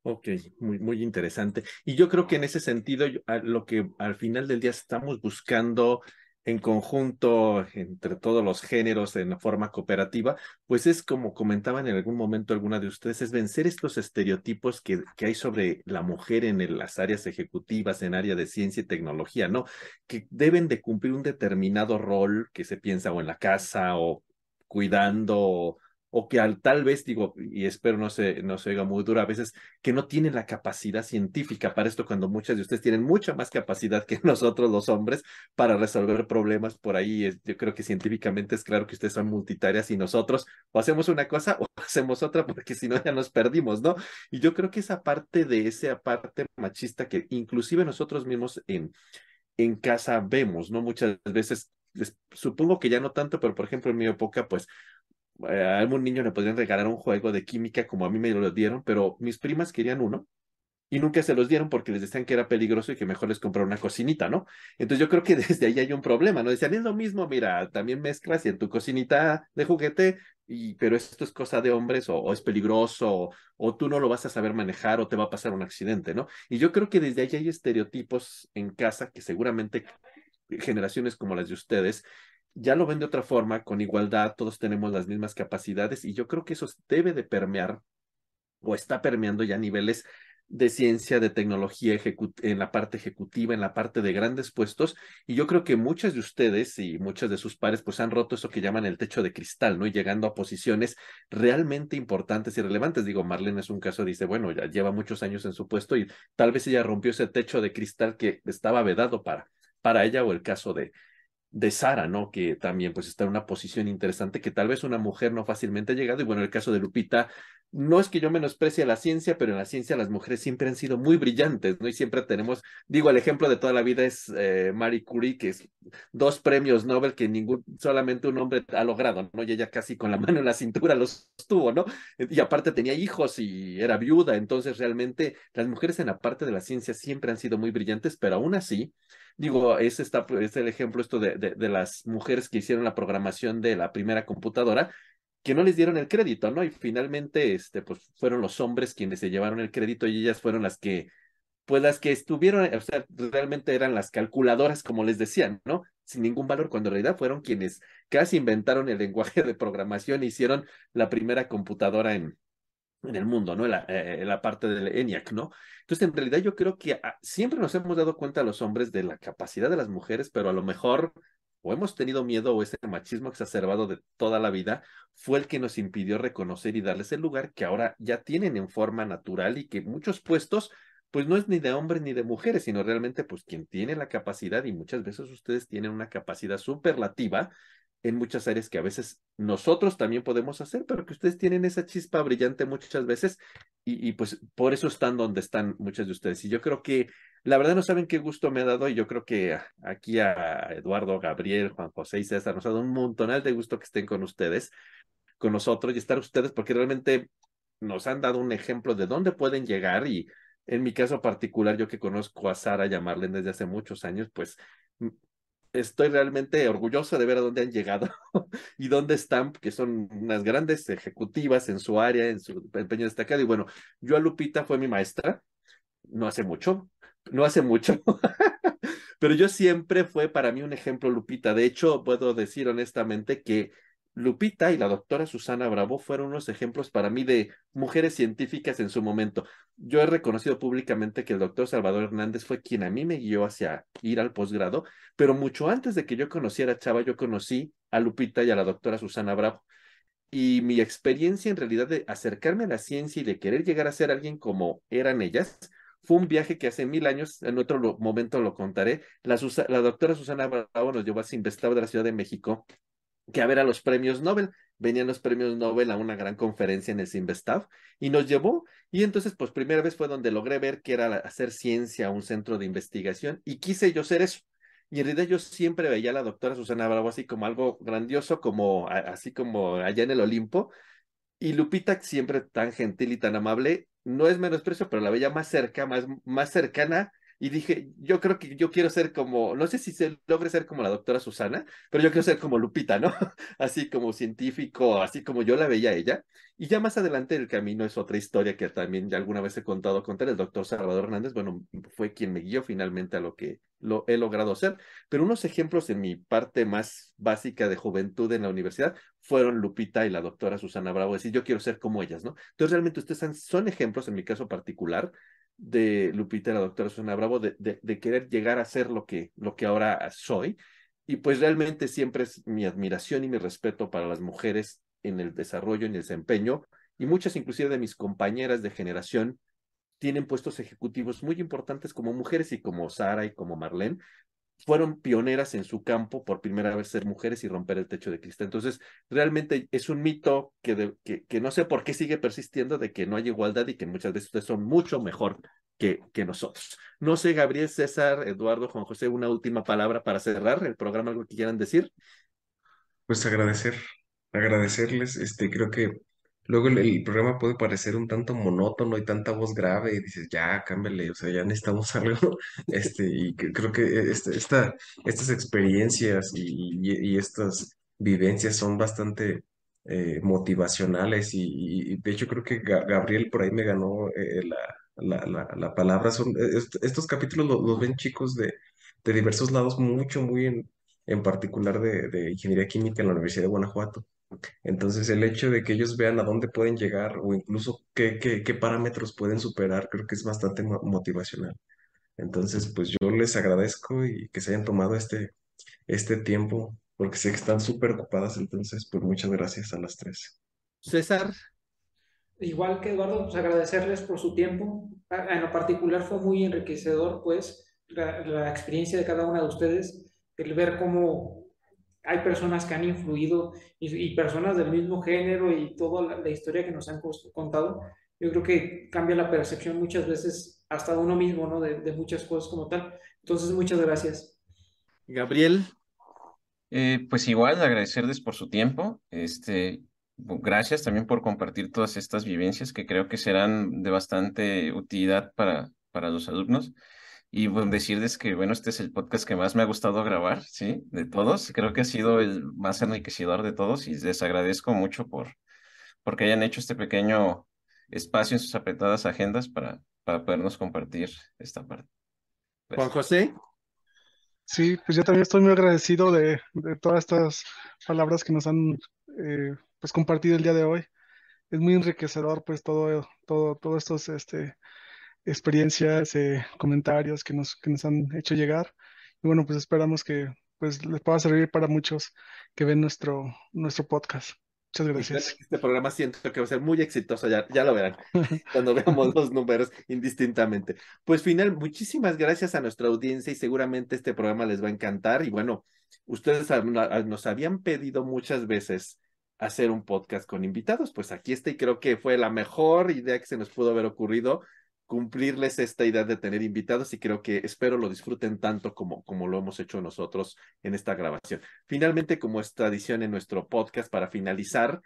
Ok, muy, muy interesante. Y yo creo que en ese sentido, lo que al final del día estamos buscando en conjunto entre todos los géneros en forma cooperativa, pues es como comentaban en algún momento alguna de ustedes, es vencer estos estereotipos que, hay sobre la mujer en las áreas ejecutivas, en área de ciencia y tecnología, ¿no? Que deben de cumplir un determinado rol que se piensa o en la casa o cuidando o que al tal vez, digo, y espero no se, no se oiga muy duro, a veces que no tienen la capacidad científica para esto, cuando muchas de ustedes tienen mucha más capacidad que *laughs* nosotros los hombres para resolver problemas por ahí. yo creo que científicamente es claro que ustedes son multitareas y nosotros o hacemos una cosa *laughs* o hacemos otra, porque si no ya nos perdimos, ¿no? Y yo creo que esa parte de esa parte machista que inclusive nosotros mismos en, en casa vemos, ¿no? Muchas veces supongo que ya no tanto, pero por ejemplo en mi época, pues a algún niño le podrían regalar un juego de química como a mí me lo dieron, pero mis primas querían uno y nunca se los dieron porque les decían que era peligroso y que mejor les comprara una cocinita, ¿no? Entonces yo creo que *laughs* desde ahí hay un problema, ¿no? Decían, es lo mismo, mira, también mezclas y en tu cocinita de juguete, y, pero esto es cosa de hombres o, es peligroso o, o, tú no lo vas a saber manejar o te va a pasar un accidente, ¿no? Y yo creo que desde ahí hay estereotipos en casa que seguramente generaciones como las de ustedes ya lo ven de otra forma, con igualdad, todos tenemos las mismas capacidades y yo creo que eso debe de permear o está permeando ya niveles de ciencia, de tecnología en la parte ejecutiva, en la parte de grandes puestos, y yo creo que muchas de ustedes y muchas de sus pares pues han roto eso que llaman el techo de cristal, ¿no? Y llegando a posiciones realmente importantes y relevantes. Digo, Marlene es un caso, dice, bueno, ya lleva muchos años en su puesto y tal vez ella rompió ese techo de cristal que estaba vedado para, para ella o el caso de, de Sara, ¿no? Que también pues está en una posición interesante que tal vez una mujer no fácilmente ha llegado. Y bueno, el caso de Lupita, no es que yo menosprecie la ciencia, pero en la ciencia las mujeres siempre han sido muy brillantes, ¿no? Y siempre tenemos, digo, el ejemplo de toda la vida es eh, Marie Curie, que es dos premios Nobel que ningún, solamente un hombre ha logrado, ¿no? Y ella casi con la *laughs* mano en la cintura los tuvo, ¿no? Y aparte tenía hijos y era viuda, entonces realmente las mujeres en la parte de la ciencia siempre han sido muy brillantes, pero aún así, Digo, es, está, es el ejemplo esto de, de, de, las mujeres que hicieron la programación de la primera computadora, que no les dieron el crédito, ¿no? Y finalmente, este, pues fueron los hombres quienes se llevaron el crédito y ellas fueron las que, pues las que estuvieron, o sea, realmente eran las calculadoras, como les decían, ¿no? Sin ningún valor, cuando en realidad fueron quienes casi inventaron el lenguaje de programación e hicieron la primera computadora en, en el mundo, ¿no? La, eh, la parte del ENIAC, ¿no? Entonces, en realidad yo creo que ah, siempre nos hemos dado cuenta los hombres de la capacidad de las mujeres, pero a lo mejor o hemos tenido miedo o ese machismo exacerbado de toda la vida fue el que nos impidió reconocer y darles el lugar que ahora ya tienen en forma natural y que muchos puestos pues no es ni de hombres ni de mujeres, sino realmente pues quien tiene la capacidad y muchas veces ustedes tienen una capacidad superlativa en muchas áreas que a veces nosotros también podemos hacer, pero que ustedes tienen esa chispa brillante muchas veces y, y, pues por eso están donde están muchas de ustedes. Y yo creo que la verdad no saben qué gusto me ha dado y yo creo que aquí a Eduardo, Gabriel, Juan José y César nos ha dado un montonal de gusto que estén con ustedes, con nosotros y estar ustedes porque realmente nos han dado un ejemplo de dónde pueden llegar y en mi caso particular, yo que conozco a Sara Marlene desde hace muchos años, pues estoy realmente orgulloso de ver a dónde han llegado *laughs* y dónde están, que son unas grandes ejecutivas en su área, en su empeño destacado. Y bueno, yo a Lupita fue mi maestra, no hace mucho, no hace mucho, *laughs* pero yo siempre fue para mí un ejemplo, Lupita. De hecho, puedo decir honestamente que Lupita y la doctora Susana Bravo fueron unos ejemplos para mí de mujeres científicas en su momento. Yo he reconocido públicamente que el doctor Salvador Hernández fue quien a mí me guió hacia ir al posgrado, pero mucho antes de que yo conociera a Chava, yo conocí a Lupita y a la doctora Susana Bravo. Y mi experiencia en realidad de acercarme a la ciencia y de querer llegar a ser alguien como eran ellas, fue un viaje que hace mil años, en otro momento lo contaré, la, la, doctora Susana Bravo nos llevó a Simvestado de la Ciudad de México que a ver a los premios Nobel. Venían los premios Nobel a una gran conferencia en el Simvestav y nos llevó. Y entonces, pues primera vez fue donde logré ver que era hacer ciencia un centro de investigación y quise yo ser eso. Y en realidad yo siempre veía a la doctora Susana Bravo así como algo grandioso, como así como allá en el Olimpo. Y Lupita, siempre tan gentil y tan amable, no es menosprecio, pero la veía más cerca, más, más cercana y dije, yo creo que yo quiero ser como, no sé si se logre ser como la doctora Susana, pero yo quiero ser como Lupita, ¿no? *laughs* Así como científico, así como yo la veía a ella. Y ya más adelante el camino es otra historia que también ya alguna vez he contado contar. El doctor Salvador Hernández, bueno, fue quien me guió finalmente a lo que lo he logrado hacer. Pero unos ejemplos en mi parte más básica de juventud en la universidad fueron Lupita y la doctora Susana Bravo. Decir, yo quiero ser como ellas, ¿no? Entonces realmente ustedes son ejemplos, en mi caso particular, de Lupita la doctora Susana Bravo, de, querer llegar a ser lo que, lo que ahora soy. Y pues realmente siempre es mi admiración y mi respeto para las mujeres en el desarrollo, en el desempeño, y muchas inclusive de mis compañeras de generación tienen puestos ejecutivos muy importantes como mujeres y como Sara y como Marlene, fueron pioneras en su campo por primera vez ser mujeres y romper el techo de cristal. Entonces, realmente es un mito que, que, no sé por qué sigue persistiendo de que no hay igualdad y que muchas veces ustedes son mucho mejor que, que nosotros. No sé, Gabriel, César, Eduardo, Juan José, una última palabra para cerrar el programa, algo que quieran decir. Pues agradecer, agradecerles, este, creo que Luego el, programa puede parecer un tanto monótono y tanta voz grave y dices, ya, cámbiale, o sea, ya necesitamos *laughs* algo. Este, y creo que este, esta, estas experiencias y, estas vivencias son bastante eh, motivacionales y, de hecho creo que Gabriel por ahí me ganó eh, la, la, la, la, palabra. Son, eh, estos capítulos los, los, ven chicos de, de diversos lados, mucho, muy en, en particular de, de ingeniería química en la Universidad de Guanajuato. Entonces, el hecho de que ellos vean a dónde pueden llegar o incluso qué, qué, qué parámetros pueden superar, creo que es bastante motivacional. Entonces, pues yo les agradezco y que se hayan tomado este, este tiempo, porque sé que están súper ocupadas, entonces, pues muchas gracias a las tres. César. Igual que Eduardo, pues agradecerles por su tiempo. En lo particular fue muy enriquecedor, pues, la, la experiencia de cada una de ustedes, el ver cómo hay personas que han influido y, personas del mismo género y toda la, historia que nos han contado, yo creo que cambia la percepción muchas veces hasta uno mismo, ¿no? De, muchas cosas como tal. Entonces, muchas gracias. Gabriel. Eh, pues igual, agradecerles por su tiempo. Este, gracias también por compartir todas estas vivencias que creo que serán de bastante utilidad para, para los alumnos. Y bueno, decirles que, bueno, este es el podcast que más me ha gustado grabar, ¿sí? De todos. Creo que ha sido el más enriquecedor de todos y les agradezco mucho por porque hayan hecho este pequeño espacio en sus apretadas agendas para, para podernos compartir esta parte. Juan José. Sí, pues yo también estoy muy agradecido de, de todas estas palabras que nos han eh, pues compartido el día de hoy. Es muy enriquecedor pues todo, todo, todos estos este, experiencias, eh, comentarios que nos, que nos han hecho llegar. Y bueno, pues esperamos que pues les pueda servir para muchos que ven nuestro, nuestro podcast. Muchas gracias. Este programa siento que va a ser muy exitoso, ya, ya lo verán, *laughs* cuando veamos los números indistintamente. Pues final, muchísimas gracias a nuestra audiencia y seguramente este programa les va a encantar. Y bueno, ustedes nos habían pedido muchas veces hacer un podcast con invitados, pues aquí está y creo que fue la mejor idea que se nos pudo haber ocurrido cumplirles esta idea de tener invitados y creo que espero lo disfruten tanto como, como lo hemos hecho nosotros en esta grabación. Finalmente, como es tradición en nuestro podcast, para finalizar,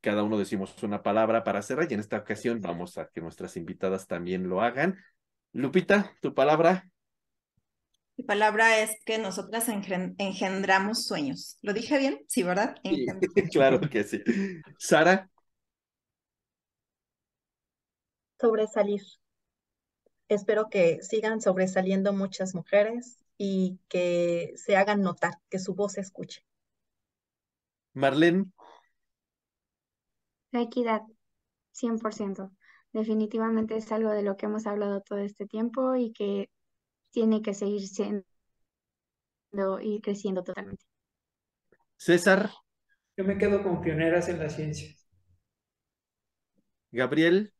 cada uno decimos una palabra para cerrar y en esta ocasión vamos a que nuestras invitadas también lo hagan. Lupita, tu palabra. Mi palabra es que nosotras engendramos sueños. ¿Lo dije bien? Sí, ¿verdad? *laughs* claro que sí. Sara. Sobresalir espero que sigan sobresaliendo muchas mujeres y que se hagan notar, que su voz se escuche. Marlene. La equidad, 100%. Definitivamente es algo de lo que hemos hablado todo este tiempo y que tiene que seguir siendo y creciendo totalmente. César. Yo me quedo con pioneras en la ciencia. Gabriel.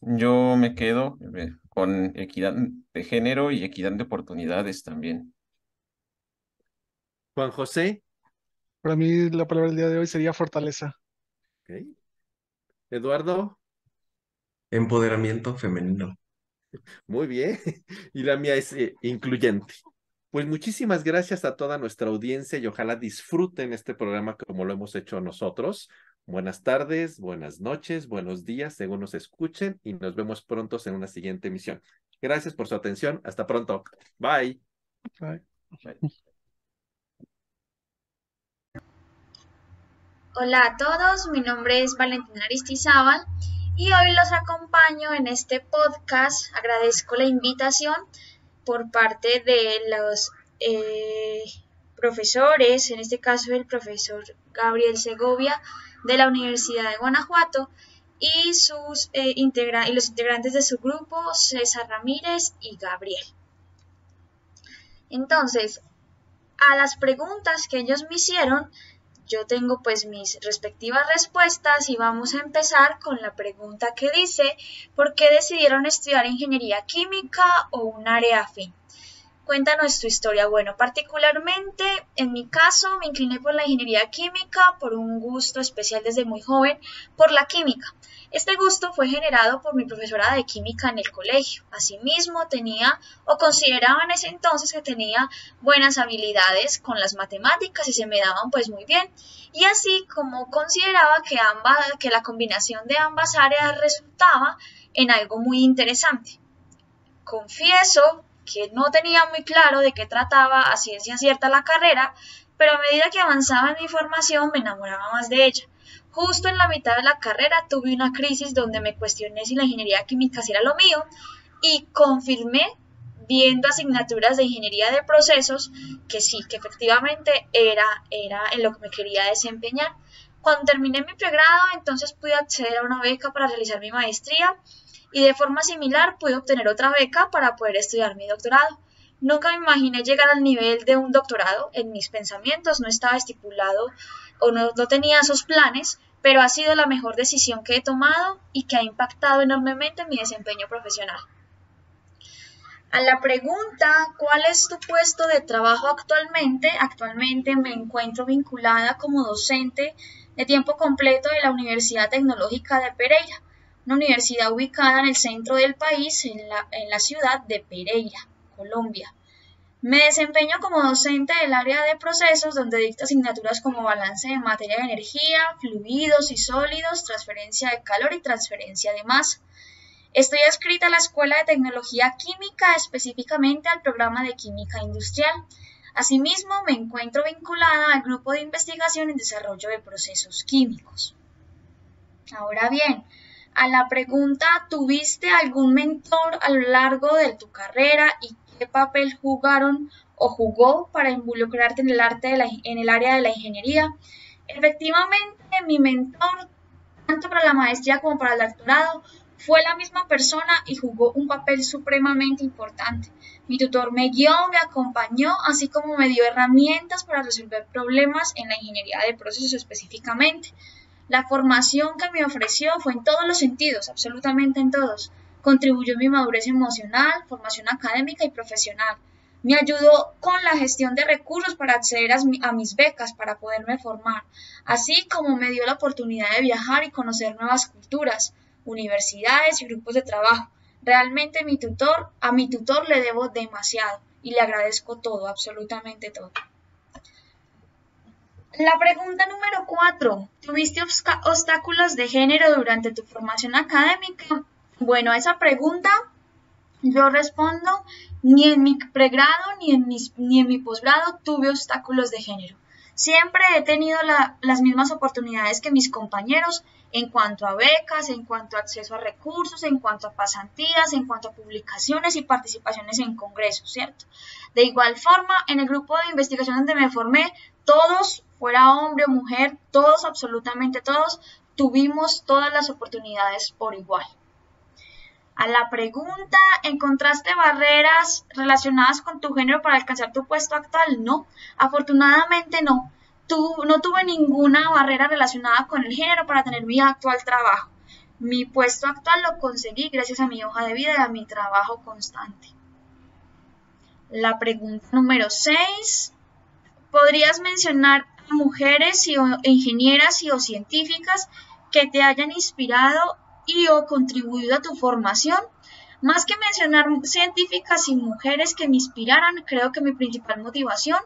Yo me quedo eh, con equidad de género y equidad de oportunidades también. Juan José. Para mí la palabra del día de hoy sería fortaleza. Eduardo. Empoderamiento femenino. Muy bien. *laughs* Y la mía es eh, incluyente. Pues muchísimas gracias a toda nuestra audiencia y ojalá disfruten este programa como lo hemos hecho nosotros. Buenas tardes, buenas noches, buenos días, según nos escuchen y nos vemos pronto en una siguiente emisión. Gracias por su atención. Hasta pronto. Bye. Bye. Hola a todos, mi nombre es Valentina Aristizábal y hoy los acompaño en este podcast. Agradezco la invitación por parte de los eh, profesores, en este caso el profesor Gabriel Segovia de la Universidad de Guanajuato y, sus, eh, y los integrantes de su grupo, César Ramírez y Gabriel. Entonces, a las preguntas que ellos me hicieron, yo tengo pues mis respectivas respuestas y vamos a empezar con la pregunta que dice, ¿por qué decidieron estudiar ingeniería química o un área afín? Cuéntanos tu historia. Bueno, particularmente en mi caso me incliné por la ingeniería química, por un gusto especial desde muy joven, por la química. Este gusto fue generado por mi profesora de química en el colegio. Asimismo, tenía o consideraba en ese entonces que tenía buenas habilidades con las matemáticas y se me daban pues muy bien. Y así como consideraba que, ambas, que la combinación de ambas áreas resultaba en algo muy interesante. Confieso que no tenía muy claro de qué trataba a ciencia cierta la carrera, pero a medida que avanzaba en mi formación me enamoraba más de ella. Justo en la mitad de la carrera tuve una crisis donde me cuestioné si la ingeniería química era lo mío y confirmé viendo asignaturas de ingeniería de procesos que sí, que efectivamente era, era en lo que me quería desempeñar. Cuando terminé mi pregrado, entonces pude acceder a una beca para realizar mi maestría y de forma similar pude obtener otra beca para poder estudiar mi doctorado. Nunca me imaginé llegar al nivel de un doctorado, en mis pensamientos no estaba estipulado o no, no tenía esos planes, pero ha sido la mejor decisión que he tomado y que ha impactado enormemente mi desempeño profesional. A la pregunta, ¿cuál es tu puesto de trabajo actualmente? Actualmente me encuentro vinculada como docente de tiempo completo de la Universidad Tecnológica de Pereira, una universidad ubicada en el centro del país, en la, en la ciudad de Pereira, Colombia. Me desempeño como docente del área de procesos, donde dicto asignaturas como balance de materia de energía, fluidos y sólidos, transferencia de calor y transferencia de masa. Estoy adscrita a la Escuela de Tecnología Química, específicamente al programa de Química Industrial. Asimismo, me encuentro vinculada al grupo de investigación en desarrollo de procesos químicos. Ahora bien, a la pregunta, ¿tuviste algún mentor a lo largo de tu carrera y qué papel jugaron o jugó para involucrarte en el, arte en el área de la ingeniería? Efectivamente, mi mentor, tanto para la maestría como para el doctorado, fue la misma persona y jugó un papel supremamente importante. Mi tutor me guió, me acompañó, así como me dio herramientas para resolver problemas en la ingeniería de procesos específicamente. La formación que me ofreció fue en todos los sentidos, absolutamente en todos. Contribuyó en mi madurez emocional, formación académica y profesional. Me ayudó con la gestión de recursos para acceder a, mis becas para poderme formar, así como me dio la oportunidad de viajar y conocer nuevas culturas universidades y grupos de trabajo. Realmente mi tutor, a mi tutor le debo demasiado y le agradezco todo, absolutamente todo. La pregunta número cuatro. ¿Tuviste obstáculos de género durante tu formación académica? Bueno, a esa pregunta yo respondo, ni en mi pregrado ni en, ni en mi posgrado tuve obstáculos de género. Siempre he tenido las mismas oportunidades que mis compañeros en cuanto a becas, en cuanto a acceso a recursos, en cuanto a pasantías, en cuanto a publicaciones y participaciones en congresos, ¿cierto? De igual forma, en el grupo de investigación donde me formé, todos, fuera hombre o mujer, todos, absolutamente todos, tuvimos todas las oportunidades por igual. A la pregunta, ¿encontraste barreras relacionadas con tu género para alcanzar tu puesto actual? No, afortunadamente no no tuve ninguna barrera relacionada con el género para tener mi actual trabajo. Mi puesto actual lo conseguí gracias a mi hoja de vida y a mi trabajo constante. La pregunta número 6. ¿Podrías mencionar mujeres y ingenieras y o científicas que te hayan inspirado y o contribuido a tu formación? Más que mencionar científicas y mujeres que me inspiraran, creo que mi principal motivación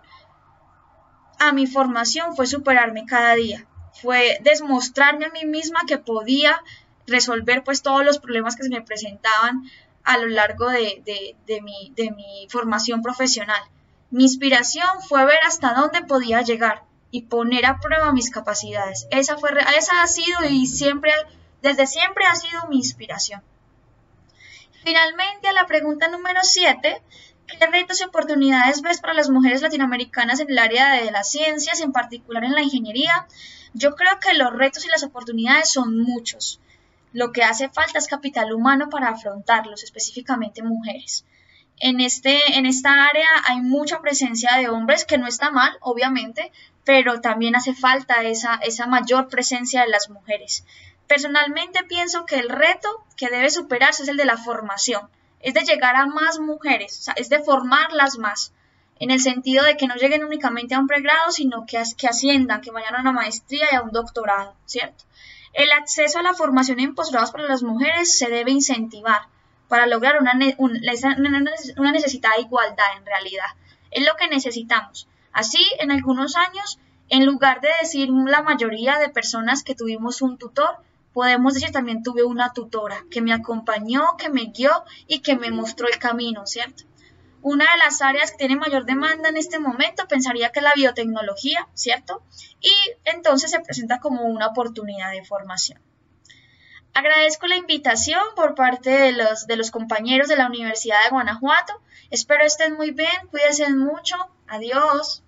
a mi formación fue superarme cada día, fue demostrarme a mí misma que podía resolver pues todos los problemas que se me presentaban a lo largo de, mi, de mi formación profesional. Mi inspiración fue ver hasta dónde podía llegar y poner a prueba mis capacidades. Esa, fue, esa ha sido y siempre, desde siempre ha sido mi inspiración. Finalmente, a la pregunta número 7, ¿Qué retos y oportunidades ves para las mujeres latinoamericanas en el área de las ciencias, en particular en la ingeniería? Yo creo que los retos y las oportunidades son muchos. Lo que hace falta es capital humano para afrontarlos, específicamente mujeres. En, este, en esta área hay mucha presencia de hombres, que no está mal, obviamente, pero también hace falta esa, esa mayor presencia de las mujeres. Personalmente pienso que el reto que debe superarse es el de la formación es de llegar a más mujeres, es de formarlas más, en el sentido de que no lleguen únicamente a un pregrado, sino que, que asciendan, que vayan a una maestría y a un doctorado, ¿cierto? El acceso a la formación en posgrados para las mujeres se debe incentivar para lograr una, una de igualdad en realidad. Es lo que necesitamos. Así, en algunos años, en lugar de decir la mayoría de personas que tuvimos un tutor, podemos decir también tuve una tutora que me acompañó, que me guió y que me mostró el camino, ¿cierto? Una de las áreas que tiene mayor demanda en este momento pensaría que es la biotecnología, ¿cierto? Y entonces se presenta como una oportunidad de formación. Agradezco la invitación por parte de los, de los compañeros de la Universidad de Guanajuato. Espero estén muy bien, cuídense mucho. Adiós.